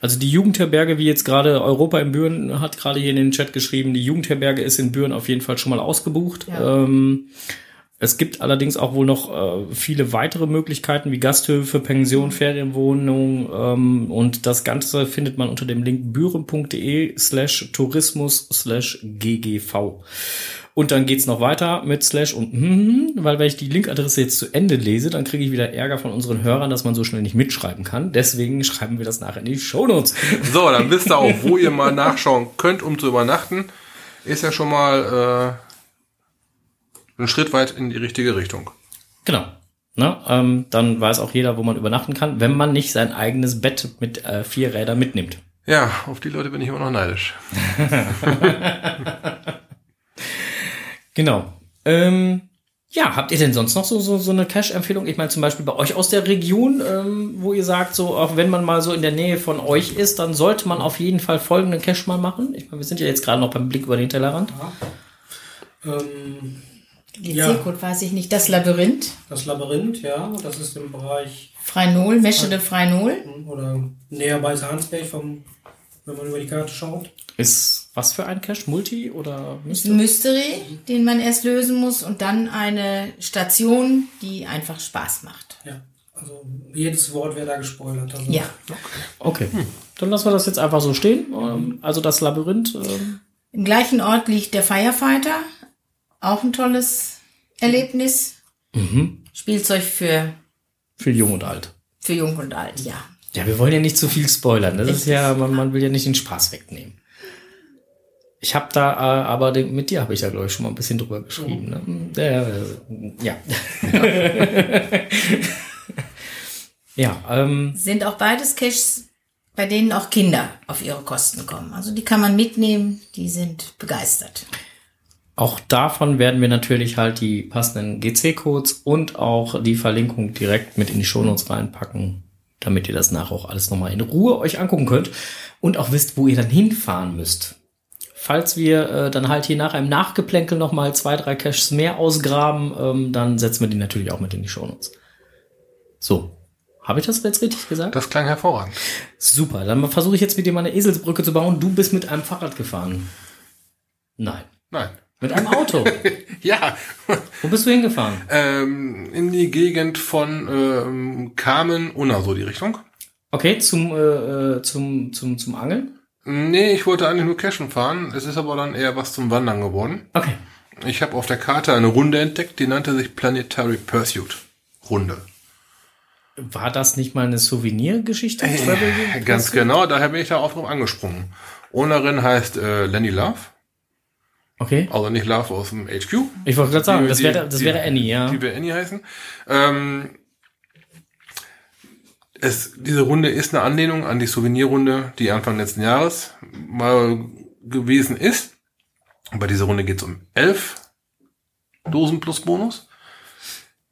Also die Jugendherberge, wie jetzt gerade Europa in Büren hat gerade hier in den Chat geschrieben, die Jugendherberge ist in Büren auf jeden Fall schon mal ausgebucht. Ja. Ähm, es gibt allerdings auch wohl noch äh, viele weitere Möglichkeiten wie Gasthöfe, Pension, Ferienwohnung ähm, und das Ganze findet man unter dem Link büren.de slash tourismus slash ggv. Und dann geht's noch weiter mit Slash und mhm, weil wenn ich die Linkadresse jetzt zu Ende lese, dann kriege ich wieder Ärger von unseren Hörern, dass man so schnell nicht mitschreiben kann. Deswegen schreiben wir das nachher in die Shownotes. So, dann wisst ihr auch, wo ihr mal nachschauen könnt, um zu übernachten. Ist ja schon mal äh, ein Schritt weit in die richtige Richtung. Genau. Ne? Ähm, dann weiß auch jeder, wo man übernachten kann, wenn man nicht sein eigenes Bett mit äh, vier Rädern mitnimmt. Ja, auf die Leute bin ich immer noch neidisch. Genau. Ähm, ja, habt ihr denn sonst noch so, so, so eine Cash-Empfehlung? Ich meine zum Beispiel bei euch aus der Region, ähm, wo ihr sagt, so auch wenn man mal so in der Nähe von euch ist, dann sollte man auf jeden Fall folgenden Cash mal machen. Ich meine, wir sind ja jetzt gerade noch beim Blick über den Tellerrand. Ähm, Den Ja. C-Code weiß ich nicht. Das Labyrinth, das Labyrinth, ja, das ist im Bereich Freinol, Meschede Freinol. oder näher bei Sahnsberg, vom, wenn man über die Karte schaut. Ist was für ein Cash? Multi oder Mystery? Mystery, den man erst lösen muss und dann eine Station, die einfach Spaß macht. Ja, also jedes Wort wäre da gespoilert. Also Ja. Okay. Dann lassen wir das jetzt einfach so stehen. Ähm, Also das Labyrinth. Ähm, Im gleichen Ort liegt der Firefighter. Auch ein tolles Erlebnis. Spielzeug für, für Jung und Alt. für Jung und Alt, ja. Ja, wir wollen ja nicht zu viel spoilern. Das ist Richtig. ja, man, man will ja nicht den Spaß wegnehmen. Ich habe da, äh, aber den, mit dir habe ich da, glaube ich, schon mal ein bisschen drüber geschrieben. Ne? Äh, ja. ja, ähm, Sind auch beides Caches, bei denen auch Kinder auf ihre Kosten kommen. Also die kann man mitnehmen, die sind begeistert. Auch davon werden wir natürlich halt die passenden GC-Codes und auch die Verlinkung direkt mit in die Shownotes reinpacken, damit ihr das nachher auch alles nochmal in Ruhe euch angucken könnt und auch wisst, wo ihr dann hinfahren müsst. Falls wir äh, dann halt hier nachher im Nachgeplänkel nochmal zwei, drei Caches mehr ausgraben, ähm, dann setzen wir die natürlich auch mit in die Shownotes. So. Habe ich das jetzt richtig gesagt? Das klang hervorragend. Super. Dann versuche ich jetzt mit dir mal eine Eselsbrücke zu bauen. Du bist mit einem Fahrrad gefahren. Nein. Nein. Mit einem Auto. Ja, Wo bist du hingefahren? ähm, in die Gegend von ähm, Kamen, Unna, so die Richtung. Okay, zum, äh, äh, zum, zum, zum Angeln? Nee, ich wollte eigentlich nur Cashen fahren. Es ist aber dann eher was zum Wandern geworden. Okay. Ich habe auf der Karte eine Runde entdeckt, die nannte sich Planetary Pursuit. Runde. War das nicht mal eine Souvenirgeschichte? Äh, Ganz genau, daher bin ich da auch drauf angesprungen. Ownerin heißt äh, Lenny Love, Okay. also nicht Love aus dem HQ. Ich wollte gerade sagen, Die- das wäre, das die- wäre Annie, ja. Die wir Annie heißen. Ähm, es, diese Runde ist eine Anlehnung an die Souvenirrunde, die Anfang letzten Jahres mal gewesen ist. Bei dieser Runde geht es um elf Dosen plus Bonus.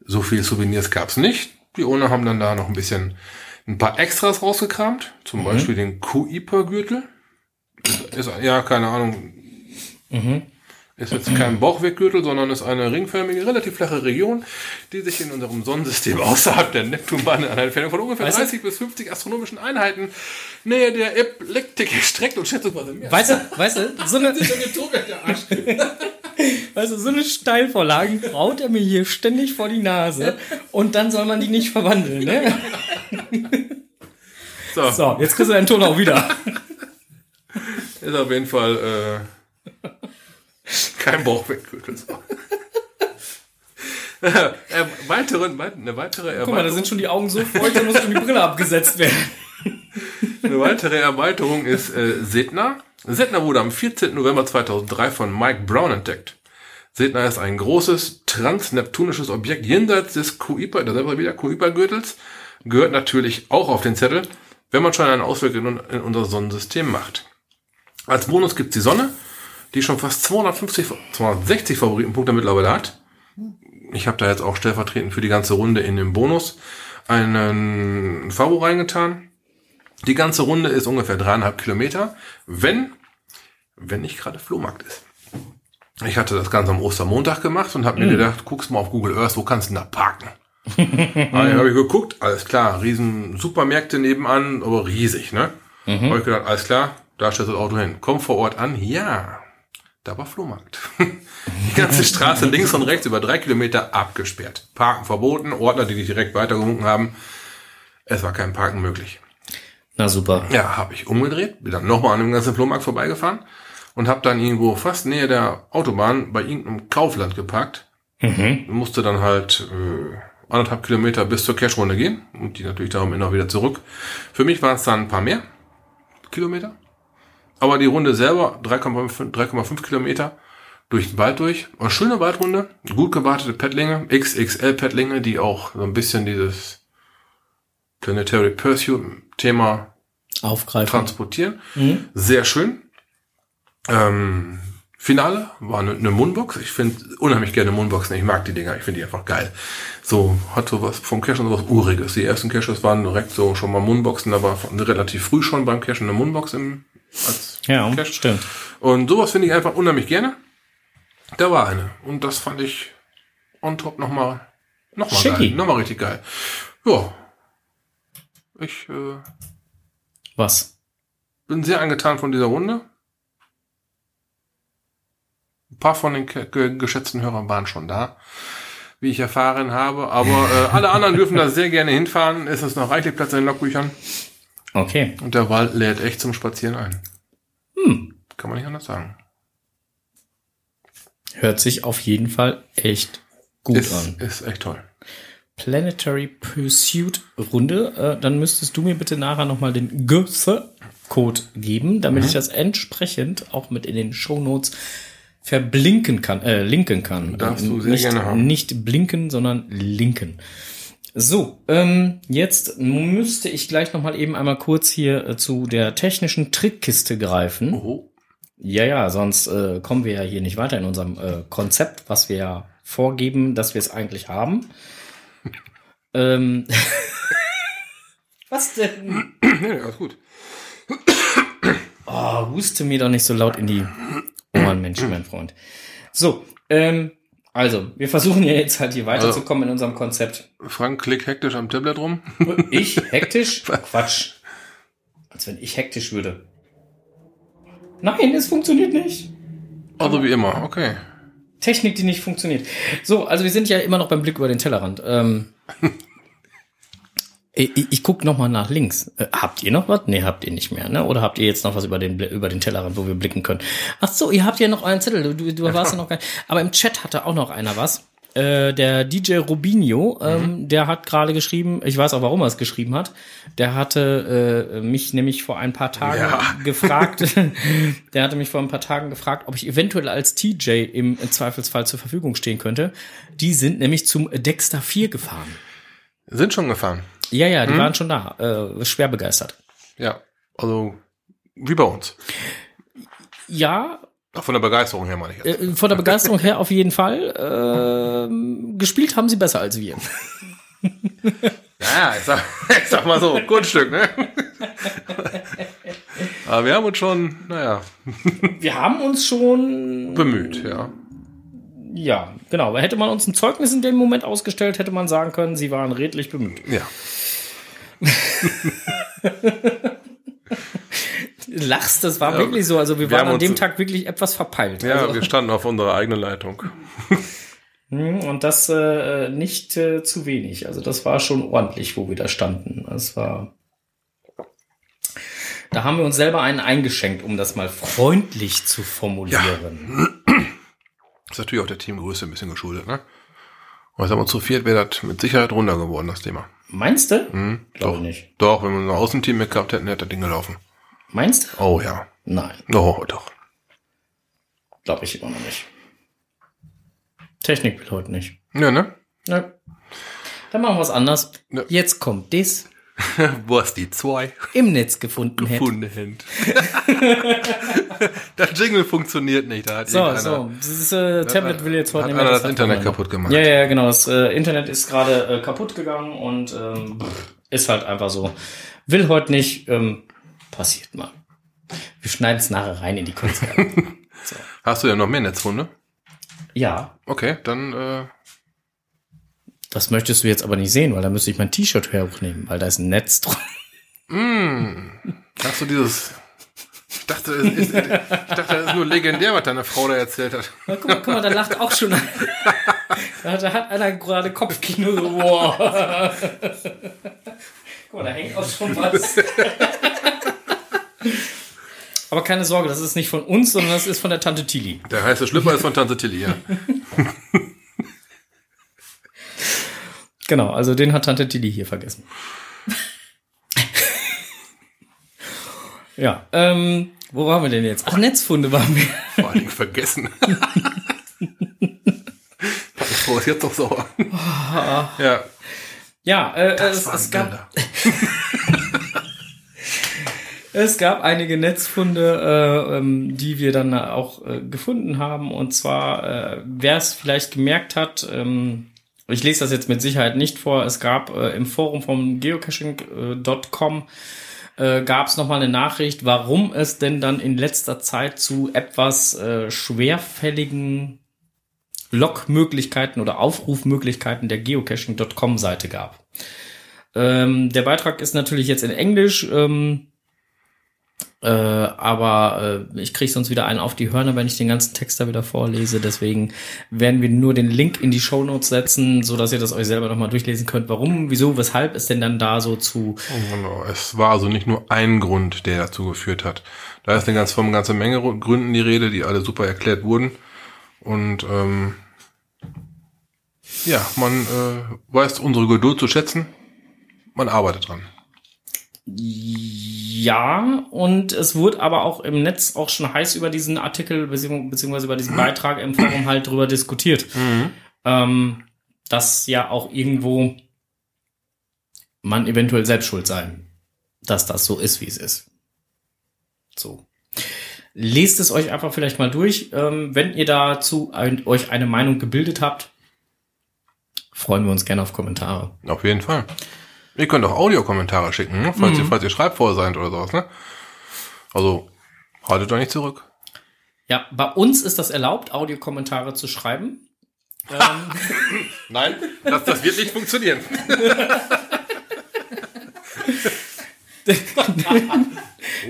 So viel Souvenirs gab's nicht. Die Owner haben dann da noch ein bisschen ein paar Extras rausgekramt. Zum Beispiel den Kuiper-Gürtel. Ja, keine Ahnung. Ist jetzt kein Bauchweggürtel, sondern ist eine ringförmige, relativ flache Region, die sich in unserem Sonnensystem außerhalb der Neptunbahn an einer Entfernung von ungefähr Weißt du- 30 bis 50 astronomischen Einheiten nähe der Eklektik streckt und schätzungsweise mehr. Weißt du, weißt du, so eine, weißt du, so eine Steilvorlagen braut er mir hier ständig vor die Nase und dann soll man die nicht verwandeln, ne? So, So, jetzt kriegst du deinen Ton auch wieder. ist auf jeden Fall äh, kein Bauchweggürtel. So. äh, weiteren, weit- eine weitere Guck mal, da Erweiterung, sind schon die Augen so feucht, da muss schon die Brille abgesetzt werden. eine weitere Erweiterung ist äh, Sedna. Sedna wurde am 14. November 2003 von Mike Brown entdeckt. Sedna ist ein großes transneptunisches Objekt jenseits des Kuiper, da wir wieder Kuiper-Gürtels, gehört natürlich auch auf den Zettel, wenn man schon einen Ausflug in, in unser Sonnensystem macht. Als Bonus gibt's die Sonne, die schon fast 250, 260 Favoritenpunkte mittlerweile hat. Ich habe da jetzt auch stellvertretend für die ganze Runde in den Bonus einen Favo reingetan. Die ganze Runde ist ungefähr dreieinhalb Kilometer, wenn, wenn nicht gerade Flohmarkt ist. Ich hatte das Ganze am Ostermontag gemacht und habe mir gedacht, guckst mal auf Google Earth, wo kannst du denn da parken? Dann habe ich geguckt, alles klar, riesen Supermärkte nebenan, aber riesig, ne? Habe ich gedacht, alles klar, da stellst du das Auto hin. Komm vor Ort an, ja, da war Flohmarkt. Die ganze Straße links und rechts über drei Kilometer abgesperrt. Parken verboten, Ordner, die dich direkt weitergewunken haben. Es war kein Parken möglich. Na super. Ja, habe ich umgedreht, bin dann nochmal an dem ganzen Flohmarkt vorbeigefahren und habe dann irgendwo fast nähe der Autobahn bei irgendeinem Kaufland geparkt. Musste dann halt äh, anderthalb Kilometer bis zur Cash-Runde gehen und die natürlich darum immer wieder zurück. Für mich waren es dann ein paar mehr Kilometer. Aber die Runde selber 3,5 3,5 Kilometer durch den Wald durch. Eine schöne Waldrunde, gut gewartete Paddlinge, XXL Paddlinge, die auch so ein bisschen dieses Planetary Pursuit Thema Aufgreifen. transportieren. Sehr schön. Ähm, Finale war eine, eine Moonbox. Ich finde unheimlich gerne Moonboxen. Ich mag die Dinger. Ich finde die einfach geil. So, hat so was vom Cache und so was Uriges. Die ersten Caches waren direkt so schon mal Moonboxen. Da war relativ früh schon beim Cache eine Moonbox im, als Ja, Cache. stimmt. Und sowas finde ich einfach unheimlich gerne. Da war eine. Und das fand ich on top nochmal, nochmal Schicki. geil. Nochmal richtig geil. Ja. Ich, äh, Was? bin sehr angetan von dieser Runde. Ein paar von den ge geschätzten Hörern waren schon da, wie ich erfahren habe. Aber äh, alle anderen dürfen da sehr gerne hinfahren. Es ist noch reichlich Platz in den Logbüchern. Okay. Und der Wald lädt echt zum Spazieren ein. Hm. Kann man nicht anders sagen. Hört sich auf jeden Fall echt gut Ist, an. ist echt toll. Planetary Pursuit Runde. Äh, dann müsstest du mir bitte nachher nochmal den Götze-Code geben, damit ich das entsprechend auch mit in den Shownotes verblinken kann, äh, linken kann. Darfst du sehr nicht, gerne haben. nicht blinken, sondern linken. So, ähm, jetzt müsste ich gleich noch mal eben einmal kurz hier äh, zu der technischen Trickkiste greifen. Oh. Ja, ja, sonst äh, kommen wir ja hier nicht weiter in unserem äh, Konzept, was wir ja vorgeben, dass wir es eigentlich haben. ähm, was denn? Nee, alles gut. Oh, huste mir doch nicht so laut in die Ohren, Mensch, mein Freund. So, ähm, also, wir versuchen ja jetzt halt hier weiterzukommen in unserem Konzept. Frank klickt hektisch am Tablet rum. Ich hektisch? Quatsch. Als wenn ich hektisch würde. Nein, es funktioniert nicht. Also wie immer, okay. Technik, die nicht funktioniert. So, also wir sind ja immer noch beim Blick über den Tellerrand. Ähm, ich ich gucke noch mal nach links. Äh, habt ihr noch was? Nee, habt ihr nicht mehr, ne? Oder habt ihr jetzt noch was über den, über den Tellerrand, wo wir blicken können? Ach so, ihr habt ja noch euren Zettel. Du, du, warst ja noch gar Aber im Chat hatte auch noch einer was. Äh, der DJ Rubinho, ähm, der hat gerade geschrieben, ich weiß auch, warum er es geschrieben hat. Der hatte äh, mich nämlich vor ein paar Tagen Ja. gefragt, der hatte mich vor ein paar Tagen gefragt, ob ich eventuell als TJ im Zweifelsfall zur Verfügung stehen könnte. Die sind nämlich zum Dexter 4 gefahren. Sind schon gefahren. Ja, ja, die waren schon da, äh, schwer begeistert. Ja. Also, wie bei uns. Ja, Auch von der Begeisterung her meine ich jetzt. äh, von der Begeisterung her auf jeden Fall. ähm, gespielt haben sie besser als wir. Ja, ich sag, ich sag mal so, Grundstück, ne? Aber wir haben uns schon, naja, Wir haben uns schon, bemüht, ja. ja, genau. Hätte man uns ein Zeugnis in dem Moment ausgestellt, hätte man sagen können, sie waren redlich bemüht. Ja. Lachst, das war Ja, wirklich so. Also wir, wir waren an dem Tag wirklich etwas verpeilt. Ja, also, wir standen auf unserer eigenen Leitung. Mhm, Und das äh, nicht äh, zu wenig. Also das war schon ordentlich, wo wir da standen. Das war. Da haben wir uns selber einen eingeschenkt, um das mal freundlich zu formulieren. ist natürlich auch der Teamgröße ein bisschen geschuldet, ne? Und sagen wir zu viert wäre das mit Sicherheit runter geworden, das Thema. Meinst du? Hm, Glaube doch. nicht. Doch, wenn wir ein Außenteam mit gehabt hätten, hätte das Ding gelaufen. Meinst du? Oh ja. Nein, Oh, doch. glaube ich immer noch nicht. Technik will heute nicht. Ja, ne? Ne. Dann machen wir was anders. Ja. Jetzt kommt das Wo hast die zwei im Netz gefunden gefunden händ. das Jingle funktioniert nicht. Da hat So, so. Dieses äh, Tablet will jetzt heute nicht mehr das hat Internet kaputt gemacht. Ja, ja, genau. Das äh, Internet ist gerade äh, kaputt gegangen und ähm, ist halt einfach so. Will heute nicht. Ähm, passiert mal. Wir schneiden es nachher rein in die Konzerte. Hast du ja noch mehr Netzfunde? ja, Okay, dann äh, das möchtest du jetzt aber nicht sehen, weil da müsste ich mein T-Shirt hochnehmen, weil da ist ein Netz drin. hast du dieses. Ich dachte, es ist, ich dachte, das ist nur legendär, was deine Frau da erzählt hat. Na, guck mal, guck mal, da lacht auch schon einer. da, hat- da hat einer gerade Kopfkino. So, wow. guck mal, da hängt auch schon was. Aber keine Sorge, das ist nicht von uns, sondern das ist von der Tante Tilly. Der heiße Schlüpper ist von Tante Tilly, ja. Genau, also den hat Tante Tilly hier vergessen. ja, ähm, wo waren wir denn jetzt? Ach, Netzfunde waren wir. Vor Dingen vergessen. Frau ist jetzt doch sauer. ja. Ja, äh, es, es gab. Es gab einige Netzfunde, äh, ähm, die wir dann auch äh, gefunden haben. Und zwar, äh, wer es vielleicht gemerkt hat, ähm, ich lese das jetzt mit Sicherheit nicht vor, es gab äh, im Forum vom geocaching.com äh, gab es nochmal eine Nachricht, warum es denn dann in letzter Zeit zu etwas äh, schwerfälligen Logmöglichkeiten oder Aufrufmöglichkeiten der geocaching.com-Seite gab. Ähm, der Beitrag ist natürlich jetzt in Englisch. Ähm, äh, aber äh, ich kriege sonst wieder einen auf die Hörner, wenn ich den ganzen Text da wieder vorlese. Deswegen werden wir nur den Link in die Shownotes setzen, so dass ihr das euch selber nochmal durchlesen könnt. Warum, wieso, weshalb es denn dann da so zu Genau. Es war also nicht nur ein Grund, der dazu geführt hat. Da ist eine ganz, von ganzen Menge Gründen die Rede, die alle super erklärt wurden. Und ähm, Ja, man äh, weiß unsere Geduld zu schätzen. Man arbeitet dran. Ja, und es wurde aber auch im Netz auch schon heiß über diesen Artikel beziehungs- beziehungsweise über diesen Beitrag im Forum halt drüber diskutiert. Ähm, dass ja auch irgendwo man eventuell selbst schuld sein, dass das so ist, wie es ist. So. Lest es euch einfach vielleicht mal durch. Ähm, wenn ihr dazu ein, euch eine Meinung gebildet habt, freuen wir uns gerne auf Kommentare. Auf jeden Fall. Ihr könnt auch Audiokommentare schicken, ne? falls, ihr, falls ihr schreibvoll seid oder sowas. Ne? Also haltet euch nicht zurück. Ja, bei uns ist das erlaubt, Audiokommentare zu schreiben. ähm, Nein, das, das wird nicht funktionieren.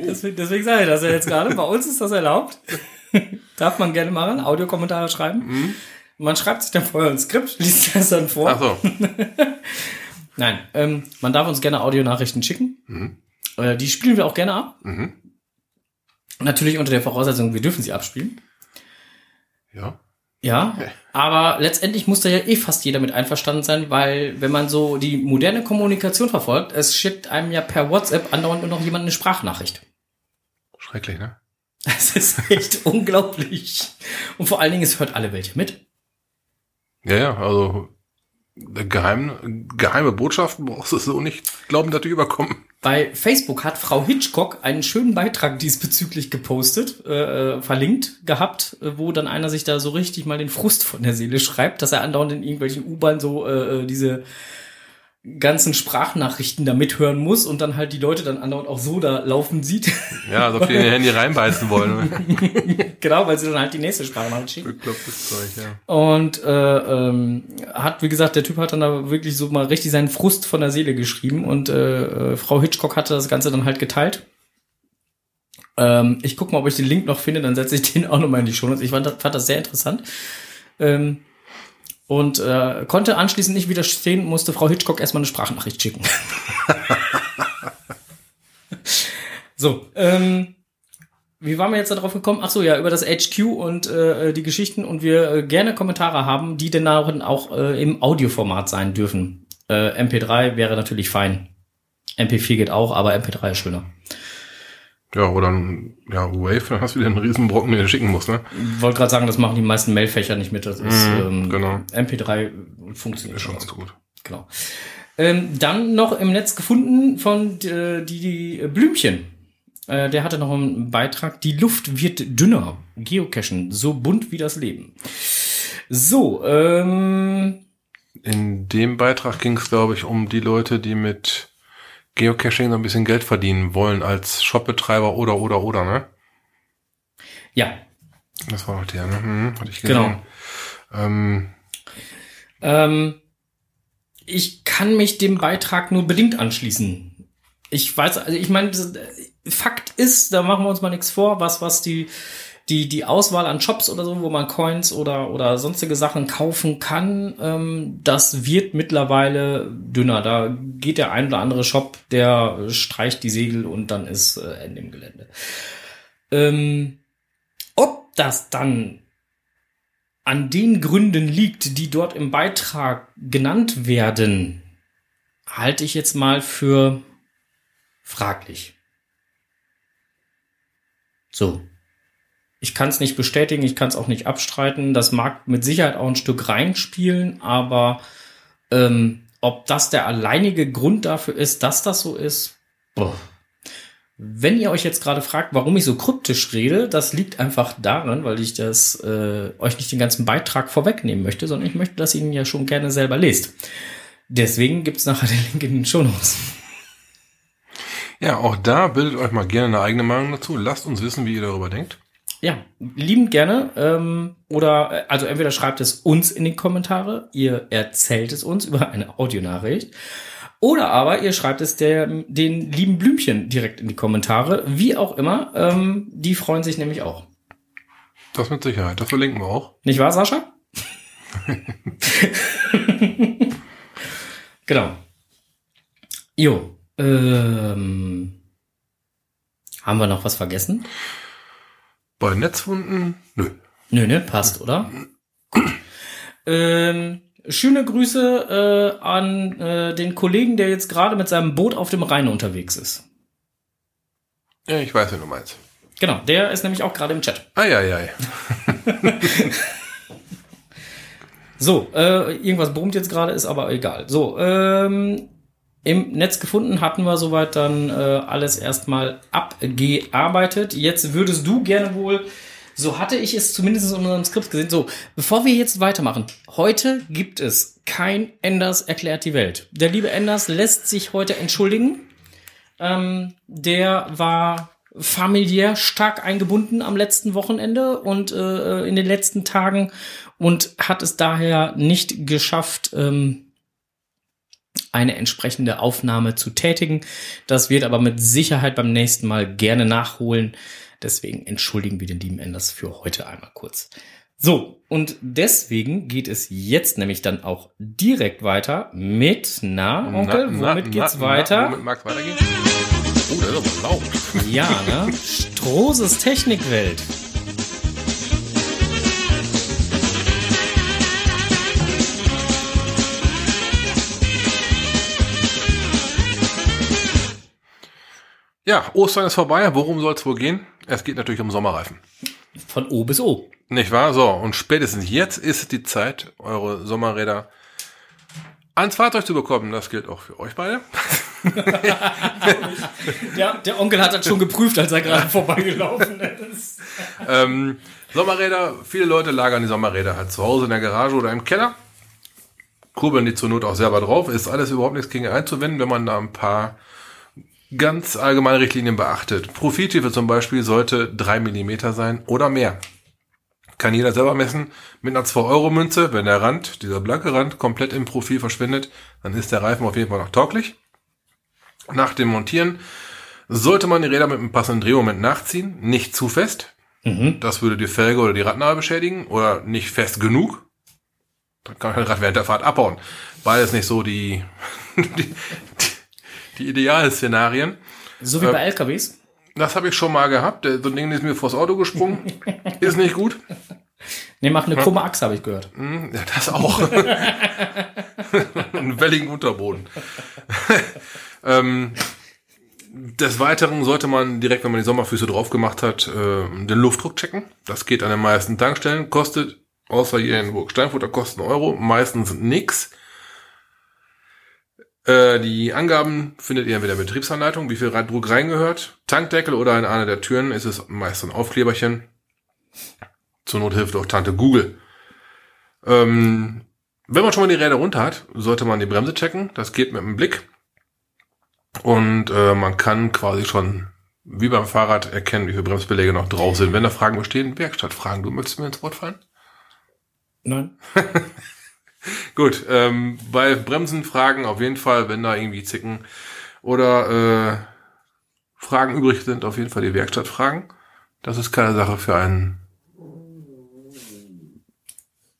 deswegen, deswegen sage ich das ja jetzt gerade. Bei uns ist das erlaubt. Darf man gerne machen, Audiokommentare schreiben. Man schreibt sich dann vorher ein Skript, liest das dann vor. Ach so. Nein, ähm, man darf uns gerne Audionachrichten schicken. Äh, die spielen wir auch gerne ab. Natürlich unter der Voraussetzung, wir dürfen sie abspielen. Ja. Ja, aber letztendlich muss da ja eh fast jeder mit einverstanden sein, weil wenn man so die moderne Kommunikation verfolgt, es schickt einem ja per WhatsApp andauernd nur noch jemand eine Sprachnachricht. Schrecklich, ne? Das ist echt unglaublich. Und vor allen Dingen, es hört alle welche mit. Ja, ja, also geheim, geheime Botschaften brauchst du so nicht glauben, dass die überkommen. Bei Facebook hat Frau Hitchcock einen schönen Beitrag diesbezüglich gepostet, äh, verlinkt gehabt, äh, wo dann einer sich da so richtig mal den Frust von der Seele schreibt, dass er andauernd in irgendwelchen U-Bahnen so äh, äh, diese ganzen Sprachnachrichten da mithören muss und dann halt die Leute dann andauernd auch so da laufen sieht. Ja, als ob die in ihr Handy reinbeißen wollen. genau, weil sie dann halt die nächste Sprachnachricht schicken. Beklopptes Zeug, ja. Und äh, ähm, hat, wie gesagt, der Typ hat dann da wirklich so mal richtig seinen Frust von der Seele geschrieben und äh, äh, Frau Hitchcock hatte das Ganze dann halt geteilt. Ähm, ich guck mal, ob ich den Link noch finde, dann setze ich den auch nochmal in die Show Notes. Ich fand, das- fand das sehr interessant. Ähm, und äh, konnte anschließend nicht widerstehen, musste Frau Hitchcock erstmal eine Sprachnachricht schicken. so, ähm, wie waren wir jetzt darauf gekommen? Ach so, ja, über das HQ und äh, die Geschichten und wir äh, gerne Kommentare haben, die denn auch, auch äh, im Audioformat sein dürfen. Äh, MP3 wäre natürlich fein. MP4 geht auch, aber MP3 ist schöner. Ja, oder ein, ja, Wave, dann hast du wieder einen Riesenbrocken, den du schicken musst, ne? Wollte gerade sagen, das machen die meisten Mailfächer nicht mit. Das ist Mhm, ähm, genau. MP3 funktioniert Ist schon schon. ganz gut. Genau. Ähm, dann noch im Netz gefunden von äh, die, die Blümchen. Äh, der hatte noch einen Beitrag. Die Luft wird dünner. Geocachen, so bunt wie das Leben. So, ähm, In dem Beitrag ging es, glaube ich, um die Leute, die mit Geocaching so ein bisschen Geld verdienen wollen als Shopbetreiber oder, oder, oder, ne? ja, Das war doch der, ne? Hm, hatte ich gesehen. Genau. Ähm, Ähm, ich kann mich dem Beitrag nur bedingt anschließen. Ich weiß, also ich meine, das- Fakt ist, da machen wir uns mal nichts vor, was, was die, die, die Auswahl an Shops oder so, wo man Coins oder, oder sonstige Sachen kaufen kann, ähm, das wird mittlerweile dünner. Da geht der ein oder andere Shop, der streicht die Segel und dann ist äh, Ende im Gelände. Ähm, ob das dann an den Gründen liegt, die dort im Beitrag genannt werden, halte ich jetzt mal für fraglich. So. Ich kann es nicht bestätigen, ich kann es auch nicht abstreiten. Das mag mit Sicherheit auch ein Stück reinspielen, aber ähm, ob das der alleinige Grund dafür ist, dass das so ist, boah. Wenn ihr euch jetzt gerade fragt, warum ich so kryptisch rede, das liegt einfach daran, weil ich das äh, euch nicht den ganzen Beitrag vorwegnehmen möchte, sondern ich möchte, dass ihr ihn ja schon gerne selber lest. Deswegen gibt's nachher den Link in den Shownotes. ja, auch da bildet euch mal gerne eine eigene Meinung dazu. Lasst uns wissen, wie ihr darüber denkt. Ja, liebend gerne. Ähm, oder äh, also entweder schreibt es uns in die Kommentare, ihr erzählt es uns über eine Audionachricht. Oder aber ihr schreibt es der, den lieben Blümchen direkt in die Kommentare. Wie auch immer. Ähm, die freuen sich nämlich auch. Das mit Sicherheit. Das verlinken wir auch. Nicht wahr, Sascha? genau. Jo. Ähm, haben wir noch was vergessen? Bei Netzwunden, nö. Nö, ne, passt, oder? Gut. Ähm, schöne Grüße äh, an äh, den Kollegen, der jetzt gerade mit seinem Boot auf dem Rhein unterwegs ist. Ja, ich weiß, wen du meinst. Genau, der ist nämlich auch gerade im Chat. Eieiei. So, äh, irgendwas brummt jetzt gerade, ist aber egal. So, ähm, im Netz gefunden hatten wir soweit dann äh, alles erstmal abgearbeitet. Jetzt würdest du gerne wohl, so hatte ich es zumindest in unserem Skript gesehen, so, bevor wir jetzt weitermachen, heute gibt es kein Enders erklärt die Welt. Der liebe Enders lässt sich heute entschuldigen. Ähm, der war familiär stark eingebunden am letzten Wochenende und äh, in den letzten Tagen und hat es daher nicht geschafft, ähm, eine entsprechende Aufnahme zu tätigen. Das wird aber mit Sicherheit beim nächsten Mal gerne nachholen. Deswegen entschuldigen wir den lieben Enders für heute einmal kurz. So, und deswegen geht es jetzt nämlich dann auch direkt weiter mit, na, Onkel, Na, womit na, geht's na, weiter? Na, womit mag's weitergehen? Oh, das ist aber laut. Ja, ne? Strohses Technikwelt. Ja, Ostern ist vorbei. Worum soll es wohl gehen? Es geht natürlich um Sommerreifen. Von O bis O. Nicht wahr? So, und spätestens jetzt ist die Zeit, eure Sommerräder ans Fahrzeug zu bekommen. Das gilt auch für euch beide. Der, der Onkel hat das schon geprüft, als er gerade vorbeigelaufen ist. Ähm, Sommerräder, viele Leute lagern die Sommerräder halt zu Hause in der Garage oder im Keller. Kurbeln die zur Not auch selber drauf. Ist alles überhaupt nichts gegen einzuwenden, wenn man da ein paar ganz allgemeine Richtlinien beachtet. Profittiefe zum Beispiel sollte drei Millimeter sein oder mehr. Kann jeder selber messen. Mit einer 2-Euro-Münze, wenn der Rand, dieser blanke Rand, komplett im Profil verschwindet, dann ist der Reifen auf jeden Fall noch tauglich. Nach dem Montieren sollte man die Räder mit einem passenden Drehmoment nachziehen, nicht zu fest. Das würde die Felge oder die Radnahe beschädigen oder nicht fest genug. Dann kann man das Rad während der Fahrt abhauen. Beides nicht so die, die, die, Idealszenarien. So wie bei LKWs. Das habe ich schon mal gehabt. Der- So ein Ding ist mir vors Auto gesprungen. ist nicht gut. Ne, macht eine krumme Achse, habe ich gehört. Hm, Ja, das auch. Einen welligen Unterboden. ähm, des Weiteren sollte man direkt, wenn man die Sommerfüße drauf gemacht hat, äh, den Luftdruck checken. Das geht an den meisten Tankstellen, kostet, außer hier in Burg Steinfurter, kostet einen Euro, meistens nix. Äh, die Angaben findet ihr in der Betriebsanleitung, wie viel Druck reingehört. Tankdeckel oder in einer der Türen ist es meist ein Aufkleberchen. Zur Not hilft auch Tante Google. Ähm, wenn man schon mal die Räder runter hat, sollte man die Bremse checken. Das geht mit einem Blick. Und äh, man kann quasi schon wie beim Fahrrad erkennen, wie viele Bremsbeläge noch drauf sind. Wenn da Fragen bestehen, Werkstattfragen. Du möchtest mir ins Wort fallen? Nein. Gut, ähm, bei Bremsenfragen auf jeden Fall, wenn da irgendwie Zicken oder äh, Fragen übrig sind, auf jeden Fall die Werkstattfragen. Das ist keine Sache für einen.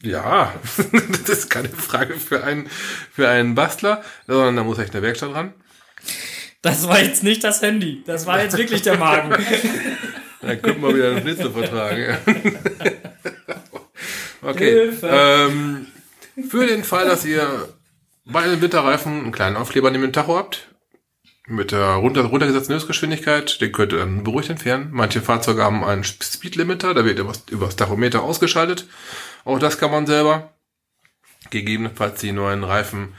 Ja, das ist keine Frage für einen für einen Bastler, sondern da muss echt eine Werkstatt ran. Das war jetzt nicht das Handy. Das war jetzt wirklich der Magen. Dann könnten wir wieder einen Schnitzel vertragen. Okay. Hilfe. Ähm, für den Fall, dass ihr bei den Winterreifen einen kleinen Aufkleber neben dem Tacho habt, mit der runter, runtergesetzten Höchstgeschwindigkeit, den könnt ihr dann beruhigt entfernen. Manche Fahrzeuge haben einen Speedlimiter, der wird übers, übers Tachometer ausgeschaltet. Auch das kann man selber. Gegebenenfalls die neuen Reifen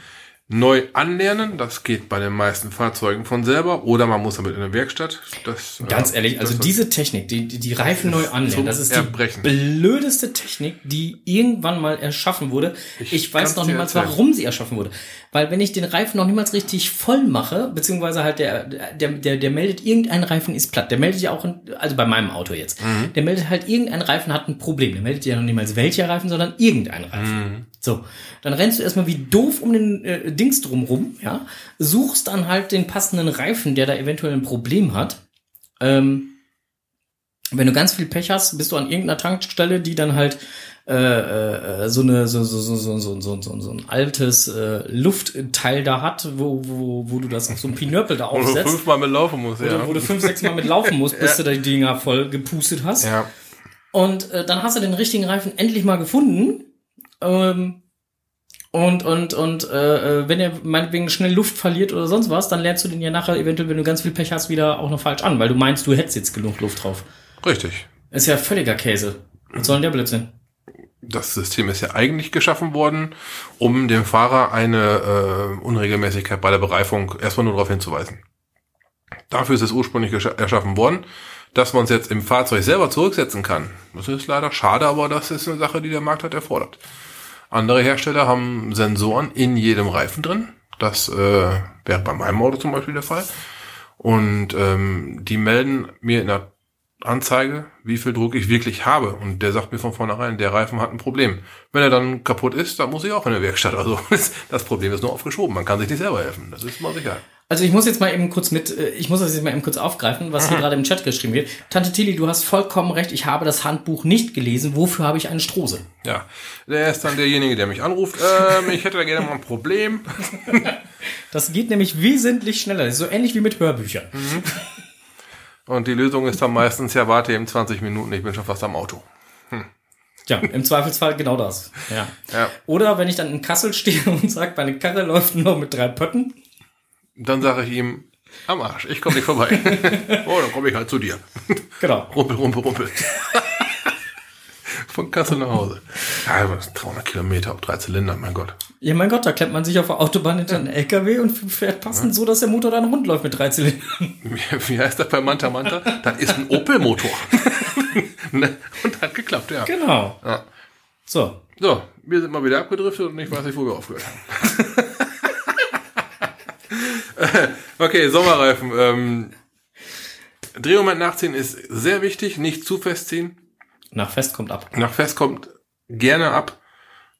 neu anlernen. Das geht bei den meisten Fahrzeugen von selber. Oder man muss damit in eine Werkstatt. Das, Ganz äh, ehrlich, also das- diese Technik, die, die, die Reifen neu anlehnen, zum das ist Erbrechen. die blödeste Technik, die irgendwann mal erschaffen wurde. Ich, Ich weiß noch niemals, warum sie erschaffen wurde. Weil wenn ich den Reifen noch niemals richtig voll mache, beziehungsweise halt der, der, der, der meldet, irgendein Reifen ist platt. Der meldet ja auch, in, also bei meinem Auto jetzt, Mhm. der meldet halt, irgendein Reifen hat ein Problem. Der meldet ja noch niemals welcher Reifen, sondern irgendein Reifen. Mhm. So, dann rennst du erstmal wie doof um den äh, Dings drumrum, ja, suchst dann halt den passenden Reifen, der da eventuell ein Problem hat. Ähm, wenn du ganz viel Pech hast, bist du an irgendeiner Tankstelle, die dann halt äh, äh, so eine so so so so so so so, so ein altes äh, Luftteil da hat, wo wo wo du das auf so ein Pinöppel da Wo du aufsetzt, fünfmal mit laufen musst, wo, ja. du, wo du fünf sechs Mal mit laufen musst, bis du die Dinger voll gepustet hast. ja. Und äh, dann hast du den richtigen Reifen endlich mal gefunden. Ähm, Und, und, und äh, äh, wenn er meinetwegen schnell Luft verliert oder sonst was, dann lernst du den ja nachher eventuell, wenn du ganz viel Pech hast, wieder auch noch falsch an, weil du meinst, du hättest jetzt genug Luft drauf. Richtig. Ist ja völliger Käse. Was soll denn der Blödsinn? Das System ist ja eigentlich geschaffen worden, um dem Fahrer eine äh, Unregelmäßigkeit bei der Bereifung erstmal nur darauf hinzuweisen. Dafür ist es ursprünglich erschaffen worden, dass man es jetzt im Fahrzeug selber zurücksetzen kann. Das ist leider schade, aber das ist eine Sache, die der Markt hat erfordert. Andere Hersteller haben Sensoren in jedem Reifen drin. Das äh, wäre bei meinem Auto zum Beispiel der Fall. Und ähm, die melden mir in der Anzeige, wie viel Druck ich wirklich habe. Und der sagt mir von vornherein, der Reifen hat ein Problem. Wenn er dann kaputt ist, dann muss ich auch in der Werkstatt. Also das Problem ist nur aufgeschoben. Man kann sich nicht selber helfen. Das ist mal sicher. Also ich muss jetzt mal eben kurz mit, äh, ich muss das jetzt mal eben kurz aufgreifen, was hier gerade im Chat geschrieben wird. Tante Tilly, du hast vollkommen recht, ich habe das Handbuch nicht gelesen. Wofür habe ich eine Strose? Ja, der ist dann derjenige, der mich anruft. Ähm, ich hätte da gerne mal ein Problem. Das geht nämlich wesentlich schneller. Das ist so ähnlich wie mit Hörbüchern. Mhm. Und die Lösung ist dann meistens, ja, warte eben 20 Minuten, ich bin schon fast am Auto. Hm. Ja, im Zweifelsfall genau das. Ja. ja. Oder wenn ich dann in Kassel stehe und sage, meine Karre läuft nur mit drei Pötten. Dann sage ich ihm, am Arsch, ich komme nicht vorbei. oh, dann komme ich halt zu dir. Genau. Rumpel, rumpel, rumpel. Von Kassel nach Hause. Ja, 300 Kilometer auf drei Zylinder, mein Gott. Ja, mein Gott, da klemmt man sich auf der Autobahn hinter einen LKW und fährt passend ja. so, dass der Motor dann rund läuft mit drei Zylindern. Wie, wie heißt das bei Manta Manta? Das ist ein Opel-Motor. Ne? und hat geklappt, ja. Genau. Ja. So. So, wir sind mal wieder abgedriftet und ich weiß nicht, wo wir aufgehört haben. okay, Sommerreifen. Ähm, Drehmoment nachziehen ist sehr wichtig, nicht zu festziehen. Nach fest kommt ab. Nach fest kommt gerne ab.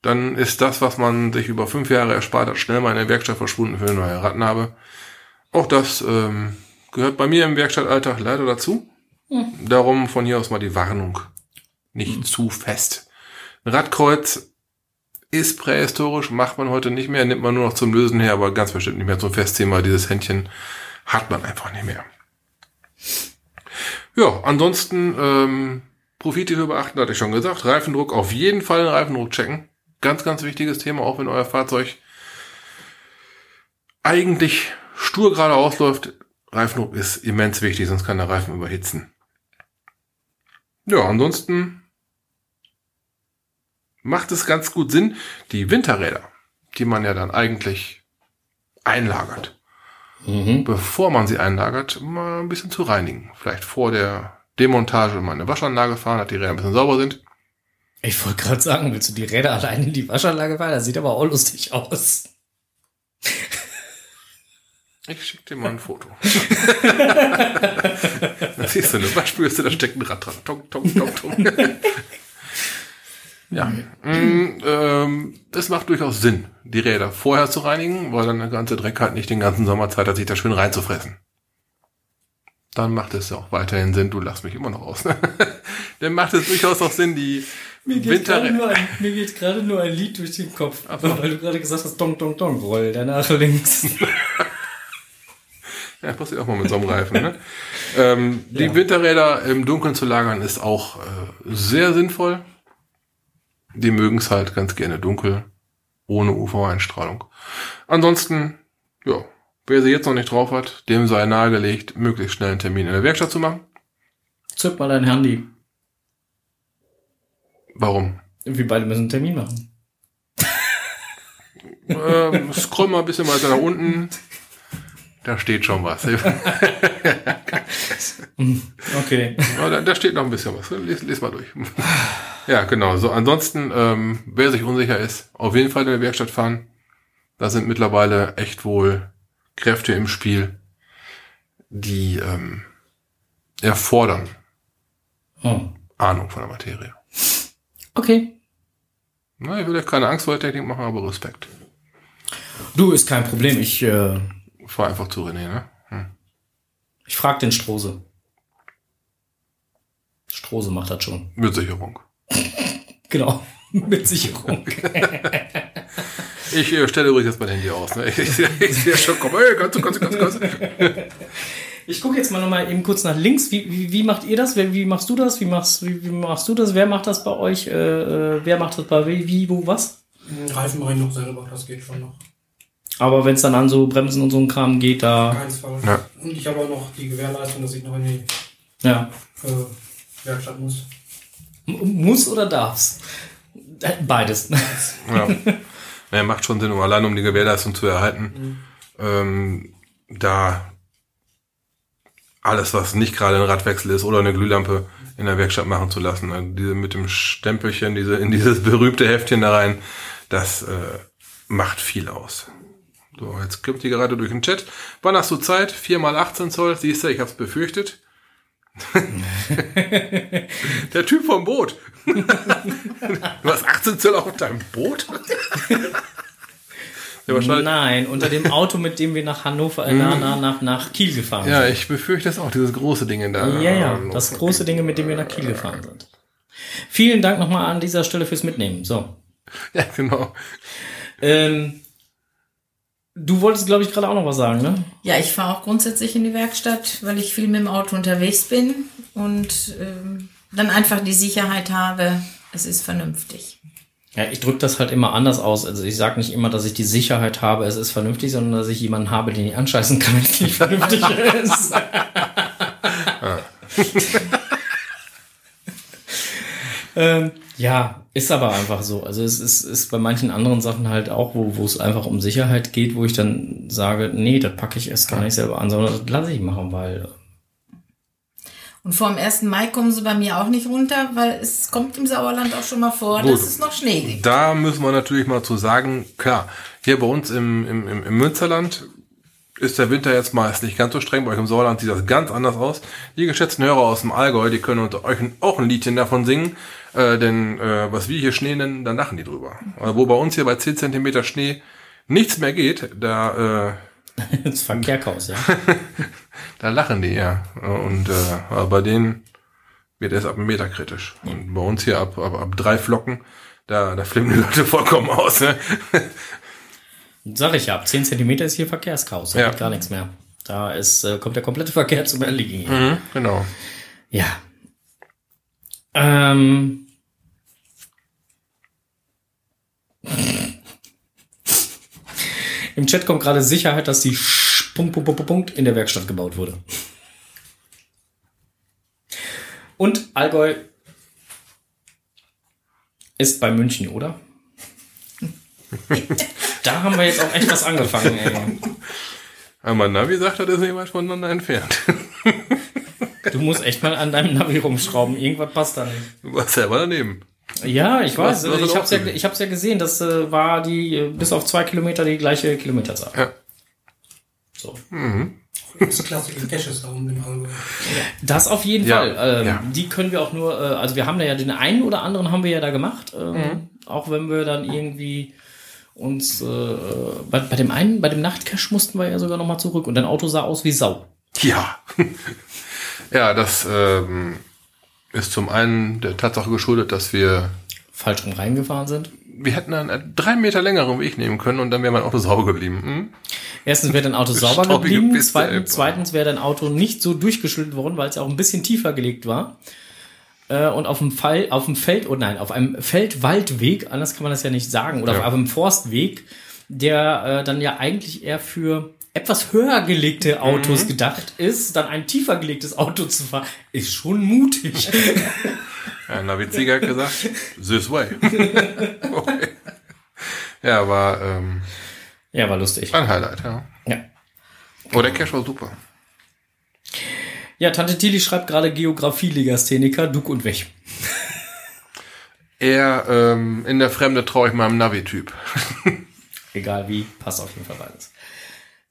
Dann ist das, was man sich über fünf Jahre erspart hat, schnell mal in der Werkstatt verschwunden für eine neue Rattenhabe. Auch das ähm, gehört bei mir im Werkstattalltag leider dazu. Hm. Darum von hier aus mal die Warnung. Nicht hm. zu fest. Radkreuz ist prähistorisch, macht man heute nicht mehr, nimmt man nur noch zum Lösen her, aber ganz bestimmt nicht mehr zum weil dieses Händchen hat man einfach nicht mehr. Ja, ansonsten ähm, Profite hier beachten, hatte ich schon gesagt. Reifendruck, auf jeden Fall den Reifendruck checken. Ganz, ganz wichtiges Thema, auch wenn euer Fahrzeug eigentlich stur gerade ausläuft. Reifendruck ist immens wichtig, sonst kann der Reifen überhitzen. Ja, ansonsten macht es ganz gut Sinn, die Winterräder, die man ja dann eigentlich einlagert, mhm. bevor man sie einlagert, mal ein bisschen zu reinigen. Vielleicht vor der Demontage mal eine Waschanlage fahren, dass die Räder ein bisschen sauber sind. Ich wollte gerade sagen, willst du die Räder allein in die Waschanlage fahren? Das sieht aber auch lustig aus. Ich schicke dir mal ein Foto. da siehst du eine Waschbürste, da steckt ein Rad dran. Tong, tong, tong, tong. Ja, mm, ähm, es macht durchaus Sinn, die Räder vorher zu reinigen, weil dann der ganze Dreck halt nicht den ganzen Sommer Zeit hat, sich da schön reinzufressen. Dann macht es auch weiterhin Sinn, du lachst mich immer noch aus, ne? dann macht es durchaus auch Sinn, die mir geht gerade nur, ein, mir geht gerade nur ein Lied durch den Kopf, aber weil du gerade gesagt hast, dong, dong, dong, roll danach links. ja, passiert auch mal mit so einem Reifen, ne? ähm, die ja. Winterräder im Dunkeln zu lagern ist auch äh, sehr sinnvoll die mögen es halt ganz gerne dunkel, ohne UV-Einstrahlung. Ansonsten, ja, wer sie jetzt noch nicht drauf hat, dem sei nahegelegt, möglichst schnell einen Termin in der Werkstatt zu machen. Zück mal dein Handy. Warum? Wir beide müssen einen Termin machen. ähm, scroll mal ein bisschen weiter nach unten. Da steht schon was. okay. Da, da, steht noch ein bisschen was. Lies, lies mal durch. Ja, genau. So, ansonsten, ähm, wer sich unsicher ist, auf jeden Fall in der Werkstatt fahren. Da sind mittlerweile echt wohl Kräfte im Spiel, die ähm, erfordern oh. Ahnung von der Materie. Okay. Na, ich will euch keine Angst vor der Technik machen, aber Respekt. Du, ist kein Problem. Ich äh, fahr einfach zu René, ne? Hm. Ich frag den Strose. Strose macht das schon. Mit Sicherung. Genau, mit Sicherung. ich äh, stelle übrigens jetzt mein Handy aus. Ne? Ich, ich, ich sehe schon, komm, ey, kannst du, kannst du. Ich gucke jetzt mal noch mal eben kurz nach links. Wie, wie, wie macht ihr das? Wie, wie machst du das? Wie machst, wie, wie machst du das? Wer macht das bei euch? Äh, äh wer macht das bei wie, wie, wo, was? Reifen mache ich noch selber, das geht schon noch. Aber wenn es dann an so Bremsen und so ein Kram geht, da. Keins Fall. Ja. Und ich habe auch noch die Gewährleistung, dass ich noch in die Ja. äh, Werkstatt muss. Muss oder darf's? Äh, Beides. Ja. ja, macht schon Sinn, um allein um die Gewährleistung zu erhalten. Ähm, da alles, was nicht gerade ein Radwechsel ist oder eine Glühlampe in der Werkstatt machen zu lassen. Also diese mit dem Stempelchen, diese in dieses berühmte Heftchen da rein, das äh, macht viel aus. So, jetzt kommt die gerade durch den Chat. Wann hast du Zeit? 4 mal 18 Zoll, siehst du, ich hab's befürchtet. Der Typ vom Boot. Du hast 18 Zoll auf deinem Boot? Nein, unter dem Auto, mit dem wir nach Hannover, äh, na, na, nach, nach Kiel gefahren sind. Ja, ich befürchte es auch, dieses große Ding da. Ja, ja, das große Dinge, mit dem wir nach Kiel gefahren sind. Vielen Dank nochmal an dieser Stelle fürs Mitnehmen. So. Ja, genau. Ähm, du wolltest, glaube ich, gerade auch noch was sagen, ne? Ja, ich fahre auch grundsätzlich in die Werkstatt, weil ich viel mit dem Auto unterwegs bin und ähm, dann einfach die Sicherheit habe, es ist vernünftig. Ja, ich drücke das halt immer anders aus. Also ich sage nicht immer, dass ich die Sicherheit habe, es ist vernünftig, sondern dass ich jemanden habe, den ich anscheißen kann, wenn es nicht vernünftig ist. ähm, ja, ist aber einfach so. Also es ist, ist bei manchen anderen Sachen halt auch, wo, wo es einfach um Sicherheit geht, wo ich dann sage, nee, das packe ich erst gar nicht selber an, sondern das lasse ich machen, weil Und vor dem 1. Mai kommen sie bei mir auch nicht runter, weil es kommt im Sauerland auch schon mal vor, Gut. dass es noch Schnee gibt. Da müssen wir natürlich mal zu sagen, klar, hier bei uns im, im, im, im Münsterland ist der Winter jetzt meist nicht ganz so streng. Bei euch im Sauerland sieht das ganz anders aus. Die geschätzten Hörer aus dem Allgäu, die können unter euch auch ein Liedchen davon singen. Äh, denn äh, was wir hier Schnee nennen, da lachen die drüber. Also, wo bei uns hier bei 10 Zentimeter Schnee nichts mehr geht, da, äh, das Verkehrchaos, ja. da lachen die, ja. Und äh, aber bei denen wird es ab einem Meter kritisch. Und bei uns hier ab, ab, ab drei Flocken, da, da flippen die Leute vollkommen aus. Ne? Sag ich ja, ab 10 Zentimeter ist hier Verkehrschaos, da Ja. geht gar nichts mehr. Da ist, äh, kommt der komplette Verkehr zum Erliegen. hier. Mhm, genau. Ja. Ähm. Im Chat kommt gerade Sicherheit, dass die Sch Punkt, Punkt, Punkt, Punkt in der Werkstatt gebaut wurde. Und Allgäu ist bei München, oder? Da haben wir jetzt auch echt was angefangen, ey. Aber mein Navi sagt, das ist nicht weit voneinander entfernt. Du musst echt mal an deinem Navi rumschrauben. Irgendwas passt da nicht. Du warst selber daneben. Ja, ich weiß. Du hast ich hab's ja, gesehen. ich hab's ja gesehen. Das äh, war die äh, bis auf zwei Kilometer die gleiche Kilometerzahl. Ja. So. Das klassische Caches da unten im Allgäu. Das auf jeden Ja, Fall. Ähm, ja. Die können wir auch nur, äh, also wir haben da ja den einen oder anderen haben wir ja da gemacht. Ähm, Mhm. Auch wenn wir dann irgendwie uns äh, bei, bei dem einen, bei dem Nachtcash mussten wir ja sogar nochmal zurück und dein Auto sah aus wie Sau. Ja. ja, das ähm, ist zum einen der Tatsache geschuldet, dass wir Falsch rum reingefahren sind. wir hätten einen drei Meter längeren Weg nehmen können und dann wäre mein Auto sauber geblieben. Hm? Erstens wäre dein Auto sauber geblieben, Piste, zweitens, zweitens wäre dein Auto nicht so durchgeschüttelt worden, weil es ja auch ein bisschen tiefer gelegt war. Äh, Und auf dem Fall, auf dem Feld, oh nein, auf einem Feldwaldweg, anders kann man das ja nicht sagen, oder Ja. auf einem Forstweg, der äh, dann ja eigentlich eher für etwas höher gelegte Autos Mhm. gedacht ist, dann ein tiefer gelegtes Auto zu fahren, ist schon mutig. Ja, Navizieger hat gesagt, this way. okay. Ja, war ähm, ja, war lustig. ein Highlight, ja. Ja. Oh, der Cash war super. Ja, Tante Tilly schreibt gerade Geografie-Legastheniker, Duck und Weg. Eher ähm, in der Fremde traue ich meinem Navi-Typ. Egal wie, passt auf jeden Fall beides.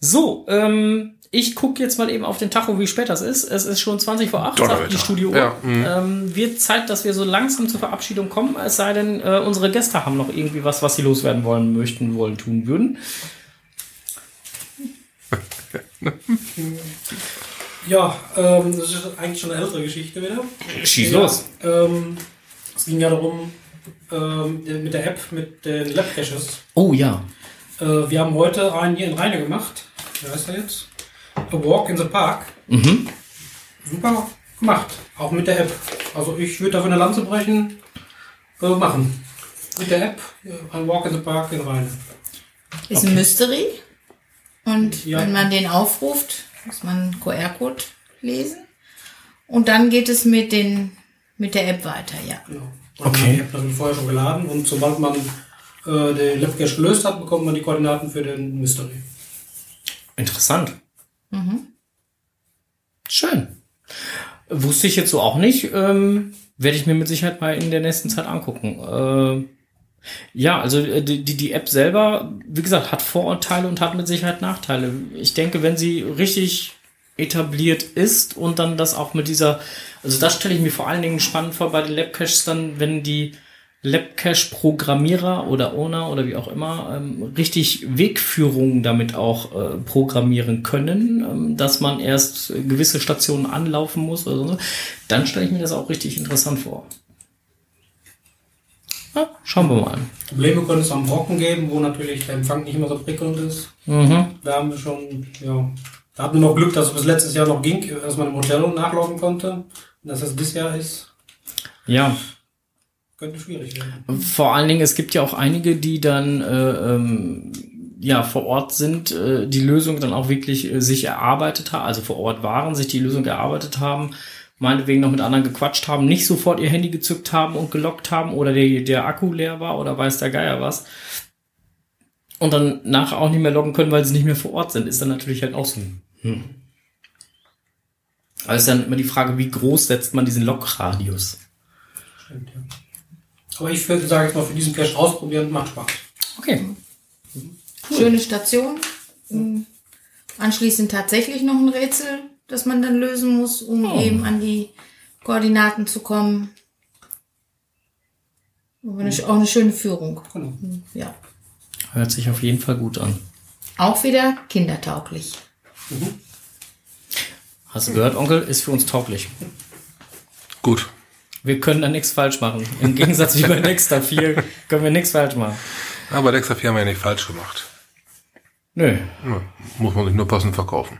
So, ähm, ich gucke jetzt mal eben auf den Tacho, wie spät das ist. Es ist schon 20 vor 8, sagt die Studio. Ja, mhm. ähm, wird Zeit, dass wir so langsam zur Verabschiedung kommen, es sei denn, äh, unsere Gäste haben noch irgendwie was, was sie loswerden wollen, möchten, wollen, tun würden. Ja, ähm, das ist eigentlich schon eine ältere Geschichte wieder. Schieß ja, los. Ähm, es ging ja darum, ähm, mit der App, mit den Lab-Caches. Oh ja. Äh, wir haben heute einen hier in Rheine gemacht. Wie heißt er jetzt? A Walk in the Park. Mhm. Super gemacht. Auch mit der App. Also ich würde dafür eine Lanze brechen. Äh, machen. Mit der App, äh, ein Walk in the Park in Rhein. Ist ein Mystery. Und Ja. wenn man den aufruft, muss man einen QR-Code lesen. Und dann geht es mit den, mit der App weiter, ja. Genau. Okay. Die App natürlich vorher schon geladen und sobald man äh, den Labcache gelöst hat, bekommt man die Koordinaten für den Mystery. Interessant. Schön. Wusste ich jetzt so auch nicht. Ähm, Werde ich mir mit Sicherheit mal in der nächsten Zeit angucken. Äh, ja, also äh, die, die App selber, wie gesagt, hat Vorurteile und hat mit Sicherheit Nachteile. Ich denke, wenn sie richtig etabliert ist und dann das auch mit dieser, also das stelle ich mir vor allen Dingen spannend vor bei den Labcaches dann, wenn die Labcache-Programmierer oder Owner oder wie auch immer ähm, richtig Wegführungen damit auch äh, programmieren können, ähm, dass man erst gewisse Stationen anlaufen muss oder so, dann stelle ich mir das auch richtig interessant vor. Ja, schauen wir mal. Probleme können es am Brocken geben, wo natürlich der Empfang nicht immer so prickelnd ist. Mhm. Da haben wir schon, ja, da hatten wir noch Glück, dass es bis letztes Jahr noch ging, dass man im Hotel nachlaufen konnte. Und dass es dieses Jahr ist, Ja, könnte schwierig werden. Vor allen Dingen, es gibt ja auch einige, die dann äh, ähm, ja vor Ort sind, äh, die Lösung dann auch wirklich äh, sich erarbeitet haben, also vor Ort waren, sich die Lösung erarbeitet haben, meinetwegen noch mit anderen gequatscht haben, nicht sofort ihr Handy gezückt haben und gelockt haben oder der, der Akku leer war oder weiß der Geier was. Und dann nachher auch nicht mehr loggen können, weil sie nicht mehr vor Ort sind, ist dann natürlich halt auch so ein hm. Aber es ist dann immer die Frage, wie groß setzt man diesen Logradius? Stimmt, ja. Aber ich würde sagen, jetzt mal für diesen Cache ausprobieren, macht Spaß. Okay. Schöne Station. Mm. Anschließend tatsächlich noch ein Rätsel, das man dann lösen muss, um Oh. eben an die Koordinaten zu kommen. Aber eine, auch eine schöne Führung. Genau. Ja. Hört sich auf jeden Fall gut an. Auch wieder kindertauglich. Hast du gehört, Onkel? Ist für uns tauglich. Gut. Wir können da nichts falsch machen. Im Gegensatz wie bei Dexter 4 können wir nichts falsch machen. Aber Dexter 4 haben wir ja nicht falsch gemacht. Nö. Ja, muss man sich nur passend verkaufen.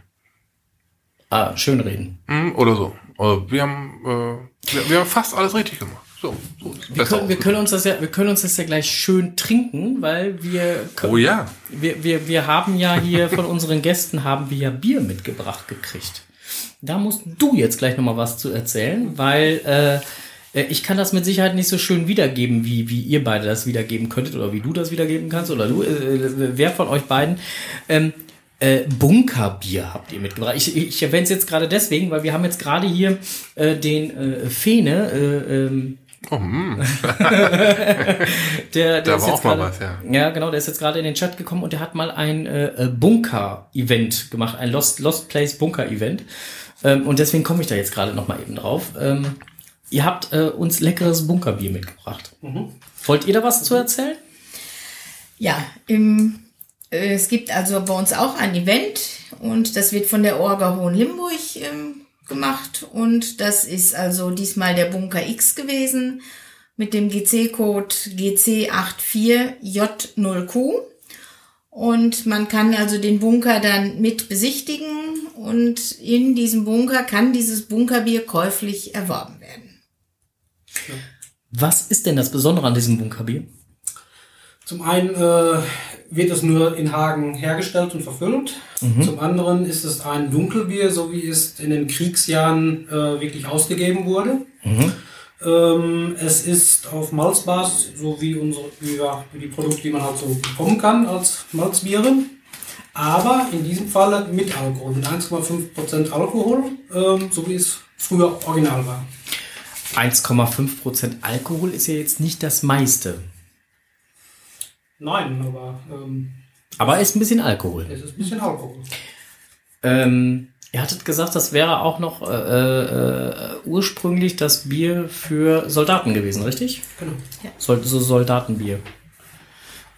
Ah, schön reden. Hm, Oder so. Also wir haben, äh, wir, wir haben fast alles richtig gemacht. So, so Wir können, wir können uns das ja, wir können uns das ja gleich schön trinken, weil wir, können, Oh ja. wir, wir, wir haben ja hier von unseren Gästen haben wir ja Bier mitgebracht gekriegt. Da musst du jetzt gleich nochmal was zu erzählen, weil äh, äh, ich kann das mit Sicherheit nicht so schön wiedergeben, wie, wie ihr beide das wiedergeben könntet oder wie du das wiedergeben kannst oder du, äh, wer von euch beiden. Ähm, äh, Bunkerbier habt ihr mitgebracht. Ich, ich erwähne es jetzt gerade deswegen, weil wir haben jetzt gerade hier äh, den äh, Fene, äh, ähm, Oh, hm. der, der Da ist war jetzt auch mal gerade- was, ja. Ja, genau, der ist jetzt gerade in den Chat gekommen und der hat mal ein äh, Bunker-Event gemacht, ein Lost, Lost Place Bunker-Event. Ähm, und deswegen komme ich da jetzt gerade noch mal eben drauf. Ähm, ihr habt äh, uns leckeres Bunkerbier mitgebracht. Wollt ihr da was zu erzählen? Ja, im, es gibt also bei uns auch ein Event und das wird von der Orga Hohenlimburg ähm, gemacht und das ist also diesmal der Bunker X gewesen mit dem GC-Code GC84J0Q und man kann also den Bunker dann mit besichtigen und in diesem Bunker kann dieses Bunkerbier käuflich erworben werden. Was ist denn das Besondere an diesem Bunkerbier? Zum einen äh, wird es nur in Hagen hergestellt und verfüllt. Zum anderen ist es ein Dunkelbier, so wie es in den Kriegsjahren äh, wirklich ausgegeben wurde. Ähm, es ist auf Malzbasis, so wie, unsere, wie, ja, die Produkte, die man halt so bekommen kann als Malzbiere. Aber in diesem Falle mit Alkohol, mit 1,5% Alkohol, ähm, so wie es früher original war. 1,5% Alkohol ist ja jetzt nicht das meiste. Nein, aber ähm, Aber ist ein bisschen Alkohol. es ist ein bisschen Alkohol. Ähm, ihr hattet gesagt, das wäre auch noch äh, äh, ursprünglich das Bier für Soldaten gewesen, richtig? Genau. Sol so Soldatenbier.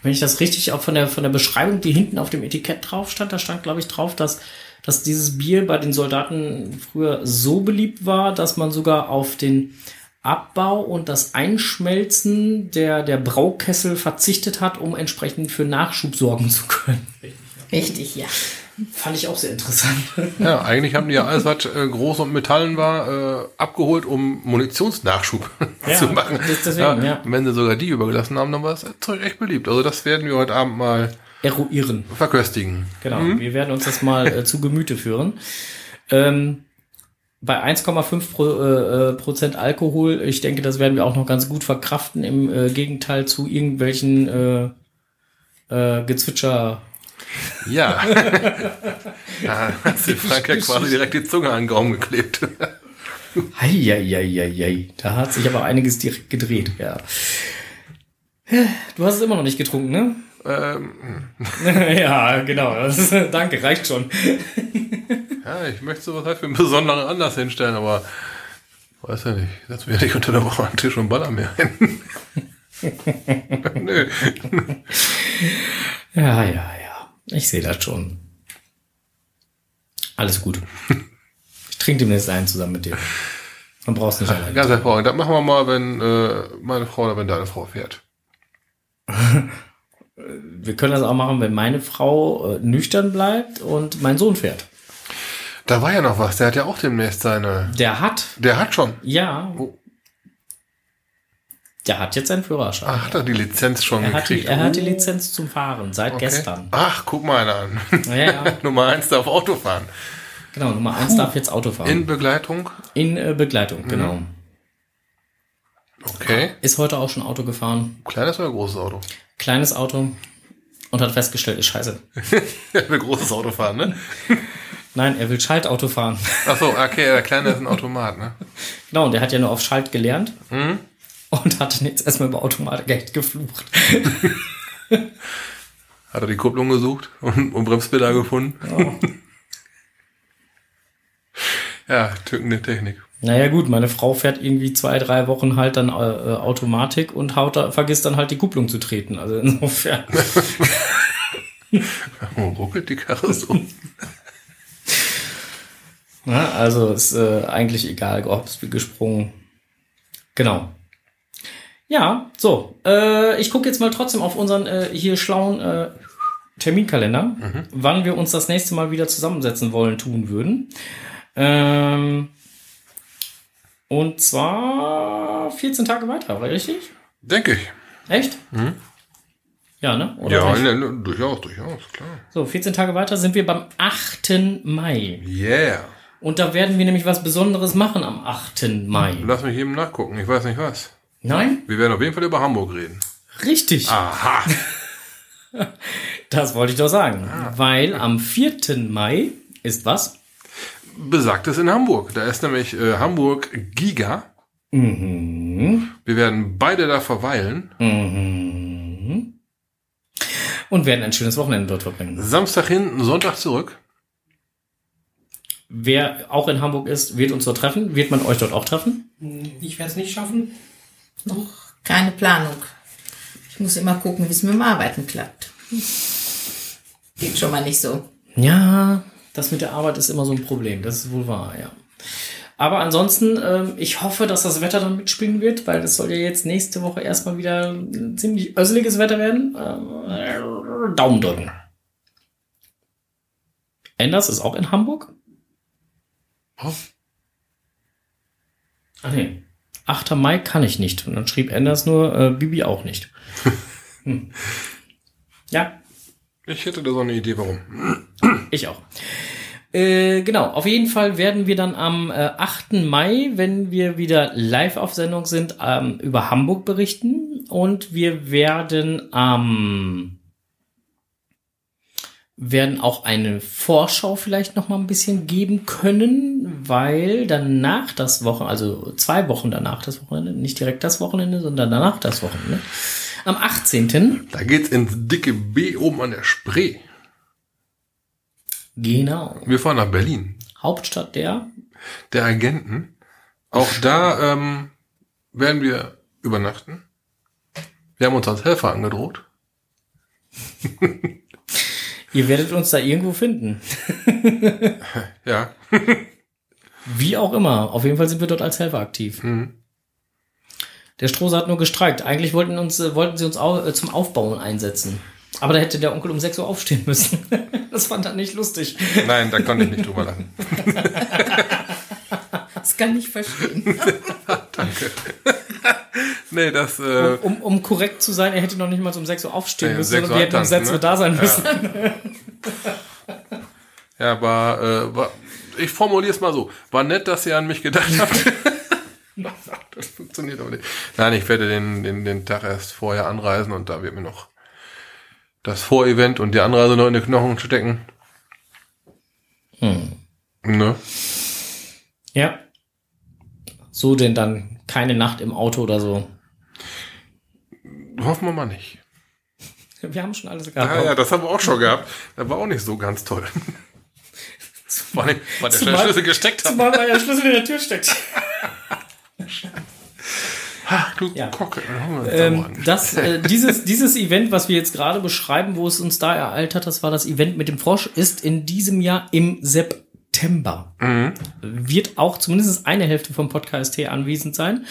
Wenn ich das richtig auch von der, von der Beschreibung, die hinten auf dem Etikett drauf stand, da stand, glaube ich, drauf, dass, dass dieses Bier bei den Soldaten früher so beliebt war, dass man sogar auf den Abbau und das Einschmelzen der, der Braukessel verzichtet hat, um entsprechend für Nachschub sorgen zu können. Richtig, ja. Fand ich auch sehr interessant. Ja, eigentlich haben die ja alles, was äh, groß und Metallen war, äh, abgeholt, um Munitionsnachschub Ja, zu machen. deswegen, ja. Wenn sie sogar die übergelassen haben, dann war das Zeug echt beliebt. Also das werden wir heute Abend mal Eruieren. verköstigen. Genau. Wir werden uns das mal äh, zu Gemüte führen. Ähm, bei 1,5 Pro, äh, äh, Prozent Alkohol, ich denke, das werden wir auch noch ganz gut verkraften, im äh, Gegenteil zu irgendwelchen äh, äh, Gezwitscher. Ja. da hat sich Frank ja quasi direkt die Zunge an den Gaumen geklebt. Heieieiei. Da hat sich aber einiges direkt gedreht, ja. Du hast es immer noch nicht getrunken, ne? Ähm, ja, genau. Ist, danke, reicht schon. ja, ich möchte sowas halt für einen besonderen Anlass hinstellen, aber weiß ja nicht. Setz mir nicht unter der Woche an den Tisch und baller mir hin. Nö. Ja, ja, ja. Ich sehe das schon. Alles gut. Ich trinke demnächst einen zusammen mit dir. Man brauchst nicht alleine. Ganz hervorragend. Das machen wir mal, wenn äh, meine Frau oder wenn deine Frau fährt. Wir können das auch machen, wenn meine Frau äh, nüchtern bleibt und mein Sohn fährt. Da war ja noch was. Der hat ja auch demnächst seine. Der hat, Der hat schon. ja, Oh. der hat jetzt seinen Führerschein. Ach, hat er die Lizenz schon er, hat die, gekriegt. er hat die Oh, Lizenz zum Fahren seit okay. gestern. Ach, guck mal einer an. Ja, ja, Nummer eins darf Auto fahren. genau. Nummer eins darf jetzt Auto fahren. In Begleitung. In äh, Begleitung, genau. Okay. Ist heute auch schon Auto gefahren. Kleines oder großes Auto? Kleines Auto. Und hat festgestellt, ist scheiße. Er will großes Auto fahren, ne? Nein, er will Schaltauto fahren. Ach so, okay, der Kleine ist ein Automat, ne? Genau, und der hat ja nur auf Schalt gelernt. Mhm. Und hat dann jetzt erstmal über Automatgeld geflucht. Hat er die Kupplung gesucht und, und Bremspedal gefunden? Ja, tückende Technik. Naja gut, meine Frau fährt irgendwie zwei, drei Wochen halt dann äh, äh, Automatik und haut da, vergisst dann halt die Kupplung zu treten. Also insofern. Oh, ruckelt die Karre so. Ja, also ist äh, eigentlich egal, ob es gesprungen. Genau. Ja, so. Äh, ich gucke jetzt mal trotzdem auf unseren äh, hier schlauen äh, Terminkalender, wann wir uns das nächste Mal wieder zusammensetzen wollen, tun würden. Ähm, und zwar 14 Tage weiter, war richtig? Denke ich. Echt? Ja, ne? Oder ja, ne, ne, durchaus, durchaus, klar. So, 14 Tage weiter sind wir beim 8. Mai. Yeah. Und da werden wir nämlich was Besonderes machen am 8. Mai. Lass mich eben nachgucken, ich weiß nicht was. Nein? Wir werden auf jeden Fall über Hamburg reden. Richtig. Aha. Das wollte ich doch sagen. Weil am 4. Mai ist was? Besagtes in Hamburg. Da ist nämlich äh, Hamburg Giga. Mhm. Wir werden beide da verweilen. Mhm. Und werden ein schönes Wochenende dort verbringen. Samstag hin, Sonntag zurück. Wer auch in Hamburg ist, wird uns dort treffen. Wird man euch dort auch treffen? Ich werde es nicht schaffen. Noch keine Planung. Ich muss immer gucken, wie es mit dem Arbeiten klappt. Geht schon mal nicht so. Ja, das mit der Arbeit ist immer so ein Problem. Das ist wohl wahr, ja. Aber ansonsten, ähm, ich hoffe, dass das Wetter dann mitspielen wird, weil das soll ja jetzt nächste Woche erstmal wieder ein ziemlich össeliges Wetter werden. Ähm, Daumen drücken. Enders ist auch in Hamburg? Oh. Ah nee. 8. Mai kann ich nicht. Und dann schrieb Enders nur, äh, Bibi auch nicht. hm. Ja, Ich hätte da so eine Idee, warum. ich auch. Äh, genau, auf jeden Fall werden wir dann am äh, 8. Mai, wenn wir wieder live auf Sendung sind, ähm, über Hamburg berichten. Und wir werden am werden auch eine Vorschau vielleicht noch mal ein bisschen geben können, weil danach das Wochenende, also zwei Wochen danach das Wochenende, nicht direkt das Wochenende, sondern danach das Wochenende, am 18. Da geht's ins dicke B oben an der Spree. Genau, Wir fahren nach Berlin. Hauptstadt der Der Agenten. Auch da ähm, werden wir übernachten. Wir haben uns als Helfer angedroht. Ihr werdet uns da irgendwo finden. Ja. Wie auch immer. Auf jeden Fall sind wir dort als Helfer aktiv. Mhm. Der Strohse hat nur gestreikt. Eigentlich wollten, uns, äh, wollten sie uns au äh, zum Aufbauen einsetzen. Aber da hätte der Onkel um 6 Uhr aufstehen müssen. Das fand er nicht lustig. Nein, da konnte ich nicht drüber lachen. Das kann ich verstehen. Nee, das, äh, Um, um korrekt zu sein, er hätte noch nicht mal um 6 Uhr aufstehen Ja, müssen, 6 sondern wir hätten um Uhr 6 Uhr tanzen, da sein ne? müssen. ja, war, äh, war, ich formuliere es mal so. War nett, dass ihr an mich gedacht habt. Funktioniert aber nicht. Nein, ich werde den, den, den Tag erst vorher anreisen und da wird mir noch das Vorevent und die Anreise noch in die Knochen stecken. Hm. Ne? Ja. So denn dann keine Nacht im Auto oder so. Hoffen wir mal nicht. Wir haben schon alles gehabt. Ah, ja, das haben wir auch schon gehabt. Das war auch nicht so ganz toll. Vor allem, weil der Zumal- Schlüssel gesteckt hat. Zumal weil der Schlüssel in der Tür steckt. Ach, du Ja. Kocke. Ähm, das, äh, dieses, dieses Event, was wir jetzt gerade beschreiben, wo es uns da ereilt hat, das war das Event mit dem Frosch, ist in diesem Jahr im September. Wird auch zumindest eine Hälfte vom Podcast T anwesend sein.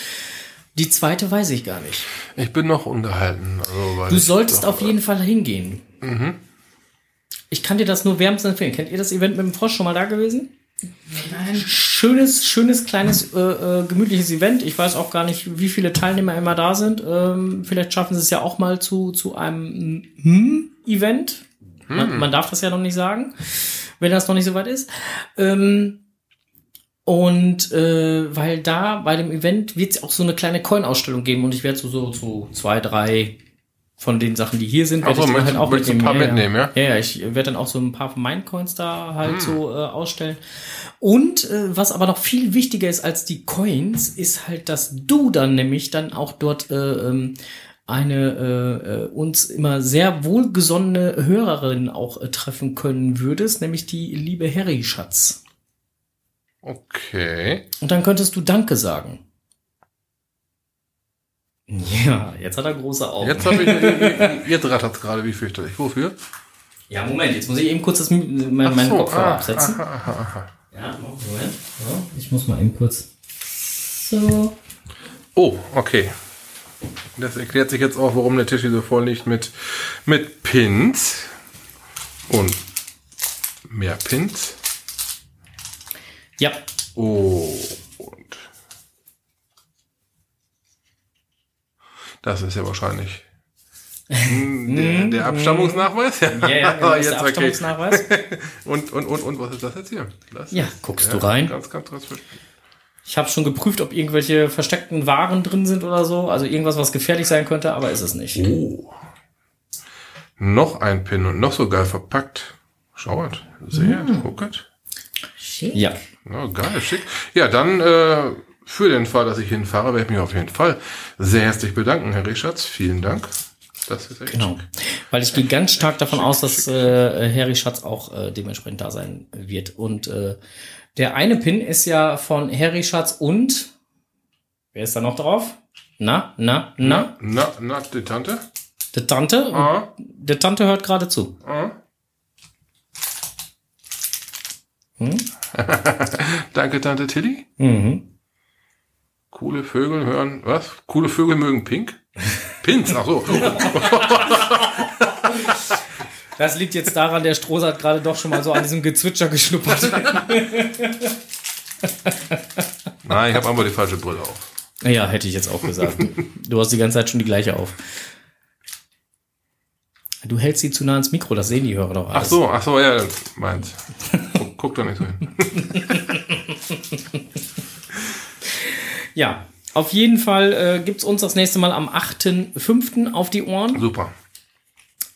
Die zweite weiß ich gar nicht. ich bin noch ungehalten. Also, Du solltest auf jeden Fall hingehen. Ich kann dir das nur wärmstens empfehlen. Kennt ihr das Event mit dem Frosch schon mal da gewesen? Nein. Schönes, schönes, kleines, äh, äh, gemütliches Event. Ich weiß auch gar nicht, wie viele Teilnehmer immer da sind. Ähm, vielleicht schaffen sie es ja auch mal zu, zu einem hm Event. Man, man darf das ja noch nicht sagen, wenn das noch nicht so weit ist. Ähm, und äh, weil da bei dem Event wird es auch so eine kleine Coin-Ausstellung geben und ich werde so, so, so zwei, drei von den Sachen, die hier sind, werde so, ich dann möchtest- halt auch du ein paar mitnehmen, ja? Ja, ja, ich werde dann auch so ein paar von meinen Coins da halt so äh, ausstellen. Und äh, was aber noch viel wichtiger ist als die Coins, ist halt, dass du dann nämlich dann auch dort äh, ähm, eine äh, äh, uns immer sehr wohlgesonnene Hörerin auch äh, treffen können würdest, nämlich die liebe Harry Schatz. Okay. Und dann könntest du Danke sagen. Ja, jetzt hat er große Augen. Jetzt habe ich, jetzt rattert es gerade wie fürchterlich. Wofür? Ja, Moment, jetzt muss ich eben kurz das, mein, meinen so, Kopfhörer ah, absetzen. aha, aha, aha. Ja, Moment. So, ich muss mal eben kurz. So. Oh, okay. Das erklärt sich jetzt auch, warum der Tisch hier so voll liegt mit, mit Pins. Und mehr Pins. Ja, Oh, das ist ja wahrscheinlich der, der Abstammungsnachweis. Ja, ja, ja genau, jetzt der. Abstammungsnachweis. Und, und, und, und was ist das jetzt hier? Das Ja, guckst du rein? Ganz, ganz. Ich habe schon geprüft, ob irgendwelche versteckten Waren drin sind oder so. Also irgendwas, was gefährlich sein könnte, aber ist es nicht. Oh. Noch ein Pin und noch so geil verpackt. Schauert. Sehr, Mm. gucket. Schick. Ja. Ja, geil, schick. Ja, dann äh, für den Fall, dass ich hinfahre, werde ich mich auf jeden Fall sehr herzlich bedanken, Herr Richards. Vielen Dank. Das ist echt Genau. schick. Weil ich gehe ganz stark davon aus, dass äh, Harry Schatz auch äh, dementsprechend da sein wird. Und äh, der eine Pin ist ja von Harry Schatz und wer ist da noch drauf? Na, na, na, Na, na, die Tante? der Tante. Ah, Der Tante hört gerade zu. ah. Danke, Tante Tilly. Mhm. Coole Vögel hören. Was? Coole Vögel mögen pink? Pins, ach so. Das liegt jetzt daran, der Strohs hat gerade doch schon mal so an diesem Gezwitscher geschnuppert. Nein, ich habe einfach die falsche Brille auf. Ja, hätte ich jetzt auch gesagt. Du hast die ganze Zeit schon die gleiche auf. Du hältst sie zu nah ans Mikro, das sehen die Hörer doch Ach alles. so, ach so, ja, meins. Guck, guck doch nicht so hin. Ja, auf jeden Fall äh, gibt's uns das nächste Mal am 8.5. auf die Ohren. Super.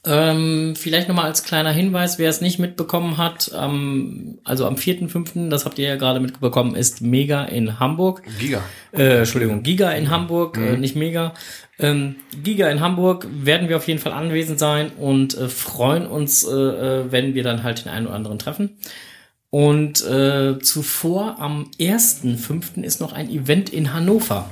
Ähm, vielleicht nochmal als kleiner Hinweis, wer es nicht mitbekommen hat, ähm, also am 4.5., das habt ihr ja gerade mitbekommen, ist Mega in Hamburg. Giga. Äh, Entschuldigung, Giga in Hamburg, äh, nicht Mega. Ähm, Giga in Hamburg werden wir auf jeden Fall anwesend sein und äh, freuen uns, äh, äh, wenn wir dann halt den einen oder anderen treffen. Und äh, zuvor am 1.5. ist noch ein Event in Hannover.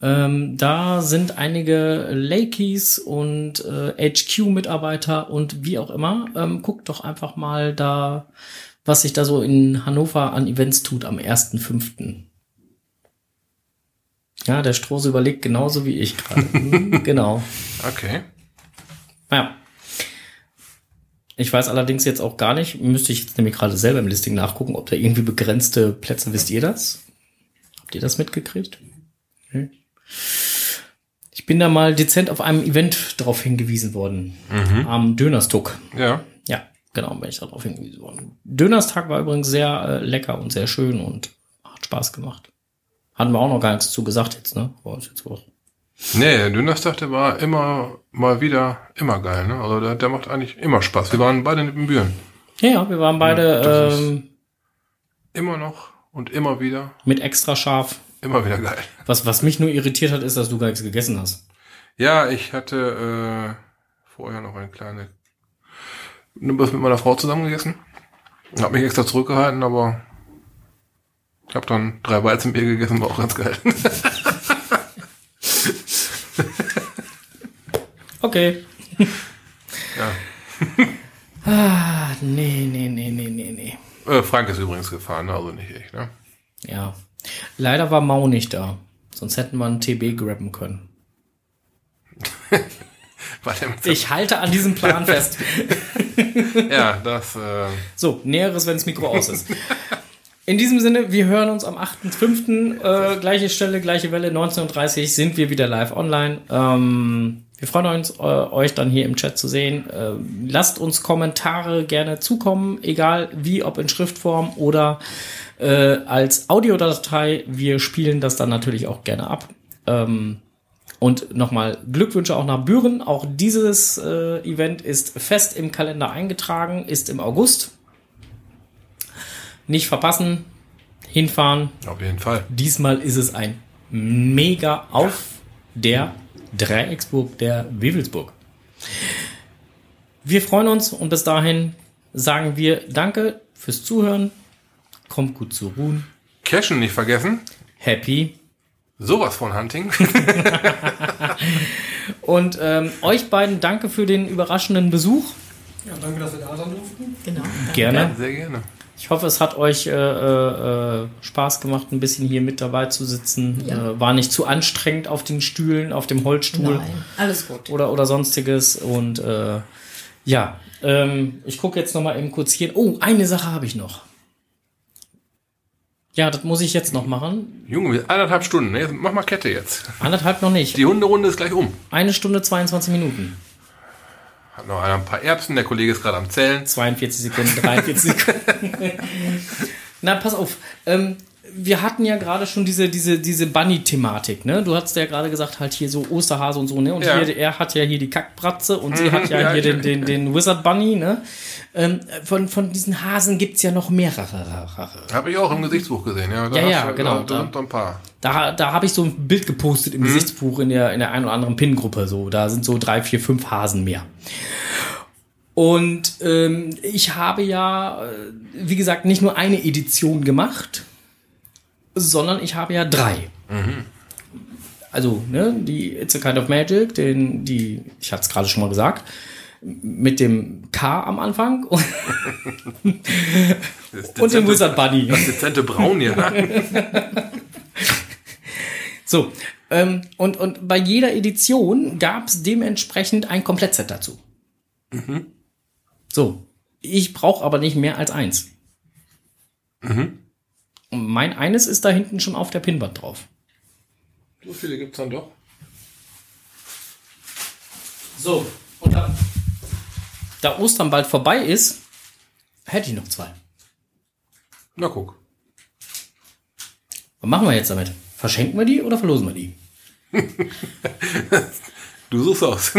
Ähm, da sind einige Lakeys und äh, HQ-Mitarbeiter und wie auch immer. Ähm, guckt doch einfach mal da, was sich da so in Hannover an Events tut am 1.5. Ja, der Strohse überlegt genauso wie ich gerade. Genau. Okay. Naja. Ich weiß allerdings jetzt auch gar nicht, müsste ich jetzt nämlich gerade selber im Listing nachgucken, ob da irgendwie begrenzte Plätze, wisst ihr das? Habt ihr das mitgekriegt? Hm. Ich bin da mal dezent auf einem Event drauf hingewiesen worden. Am Dönerstuck. Ja. Ja, genau, bin ich darauf hingewiesen worden. Dönerstag war übrigens sehr äh, lecker und sehr schön und hat Spaß gemacht. Hatten wir auch noch gar nichts zu gesagt jetzt, ne? Ist jetzt auch. Nee, der Dönerstag, der war immer mal wieder immer geil, ne? Also der, der macht eigentlich immer Spaß. Wir waren beide in den Büren. Ja, ja, wir waren beide ähm, Immer noch und immer wieder, mit extra scharf. immer wieder geil. Was, was mich nur irritiert hat, ist, dass du gar nichts gegessen hast. Ja, ich hatte äh, vorher noch eine kleine was mit meiner Frau zusammen gegessen. Hab mich extra zurückgehalten, aber ich habe dann drei Weizenbier gegessen, war auch ganz geil. Okay. ja. Ah, nee, nee, nee, nee, nee, nee. Äh, Frank ist übrigens gefahren, also nicht ich, ne? Ja. Leider war Mau nicht da. Sonst hätten wir einen TB grabben können. Ich halte an diesem Plan fest. ja, das, äh, So, Näheres, wenn das Mikro aus ist. In diesem Sinne, wir hören uns am 8.5. Äh, gleiche Stelle, gleiche Welle, 19.30 Uhr sind wir wieder live online. Ähm, wir freuen uns, äh, euch dann hier im Chat zu sehen. Ähm, lasst uns Kommentare gerne zukommen, egal wie, ob in Schriftform oder äh, als Audiodatei. Wir spielen das dann natürlich auch gerne ab. Ähm, und nochmal Glückwünsche auch nach Büren. Auch dieses äh, Event ist fest im Kalender eingetragen, ist im August. Nicht verpassen, hinfahren. auf jeden Fall. Diesmal ist es ein Mega auf der Dreiecksburg der Wewelsburg. Wir freuen uns und bis dahin sagen wir Danke fürs Zuhören. Kommt gut zu ruhen. Cashen nicht vergessen. Happy. Sowas von Hunting. Und ähm, euch beiden danke für den überraschenden Besuch. Ja, danke, dass wir da sein durften. Genau. Gerne. Sehr gerne. Ich hoffe, es hat euch äh, äh, Spaß gemacht, ein bisschen hier mit dabei zu sitzen. Ja. Äh, war nicht zu anstrengend auf den Stühlen, auf dem Holzstuhl Nein, alles gut. oder, oder sonstiges. Und äh, ja, ähm, ich gucke jetzt noch mal eben kurz hier. Oh, eine Sache habe ich noch. Ja, das muss ich jetzt noch machen. Junge, eineinhalb Stunden. Ne? Mach mal Kette jetzt. Anderthalb noch nicht. Die Hunderunde ist gleich um. Eine Stunde 22 Minuten. Hat noch einer ein paar Erbsen. Der Kollege ist gerade am Zählen. 42 Sekunden, 43 Sekunden. Na, pass auf. Ähm, wir hatten ja gerade schon diese, diese, diese Bunny-Thematik, ne? Du hast ja gerade gesagt, halt hier so Osterhase und so, ne? Und Ja. hier, er hat ja hier die Kackbratze und sie hat ja, ja, hier den, den, den Wizard Bunny, ne? Ähm, von, von diesen Hasen gibt's ja noch mehrere. Habe ich auch im Gesichtsbuch gesehen. Ja, da Ja, ja, genau, Da, da sind doch ein paar. Da, da habe ich so ein Bild gepostet im Gesichtsbuch in der, in der einen oder anderen Pin-Gruppe. So, da sind so drei, vier, fünf Hasen mehr. Und ähm, ich habe ja, äh, wie gesagt, nicht nur eine Edition gemacht, sondern ich habe ja drei. Also, ne, die It's a Kind of Magic, den, die, ich hatte es gerade schon mal gesagt, mit dem K am Anfang und, und dem Wizard Bunny. Das dezente Braun hier. Ne? So, ähm, und, und bei jeder Edition gab es dementsprechend ein Komplettset dazu. So, ich brauche aber nicht mehr als eins. Und mein eines ist da hinten schon auf der Pinwand drauf. So viele gibt's dann doch. So, und da, da Ostern bald vorbei ist, hätte ich noch zwei. Na guck. Was machen wir jetzt damit? Verschenken wir die oder verlosen wir die? Du suchst aus.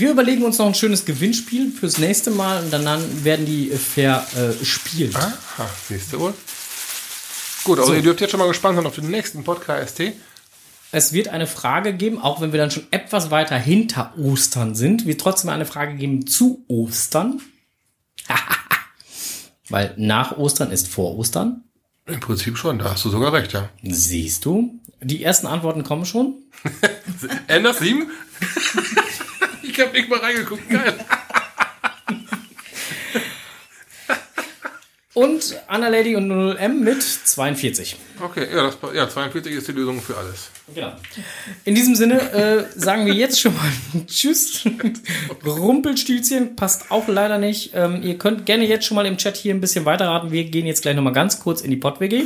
Wir überlegen uns noch ein schönes Gewinnspiel fürs nächste Mal und dann werden die äh, verspielt. Aha, siehst du wohl. Gut, also ihr dürft jetzt schon mal gespannt sein auf den nächsten Podcast ST. Es wird eine Frage geben, auch wenn wir dann schon etwas weiter hinter Ostern sind, wird trotzdem eine Frage geben zu Ostern. Weil nach Ostern ist vor Ostern. Im Prinzip schon, da hast du sogar recht, ja. Siehst du? Die ersten Antworten kommen schon. Ender 7? ich hab nicht mal reingeguckt, geil. Und Anna Lady und 0M mit 42. Okay, ja, das, ja, 42 ist die Lösung für alles. Genau. In diesem Sinne äh, sagen wir jetzt schon mal Tschüss. Rumpelstühlchen passt auch leider nicht. Ähm, ihr könnt gerne jetzt schon mal im Chat hier ein bisschen weiterraten. Wir gehen jetzt gleich nochmal ganz kurz in die Pott-WG.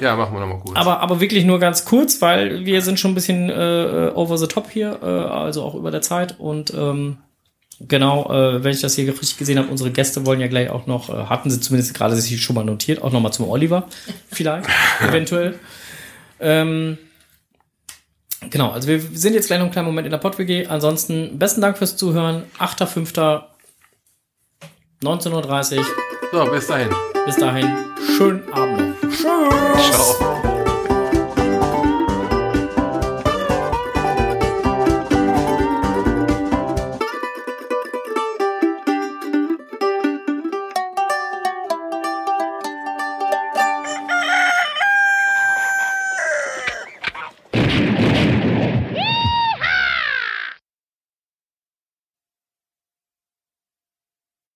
Ja, machen wir nochmal kurz. Aber, aber wirklich nur ganz kurz, weil wir sind schon ein bisschen äh, over the top hier, äh, also auch über der Zeit. Und ähm, genau, äh, wenn ich das hier richtig gesehen habe, unsere Gäste wollen ja gleich auch noch, äh, hatten sie zumindest gerade sich schon mal notiert, auch nochmal zum Oliver, vielleicht, eventuell. Ähm, genau, also wir sind jetzt gleich noch einen kleinen Moment in der Pott-WG. Ansonsten besten Dank fürs Zuhören. 8.5. 19.30 Uhr. so, bis dahin. Bis dahin, schönen Abend noch. Ciao.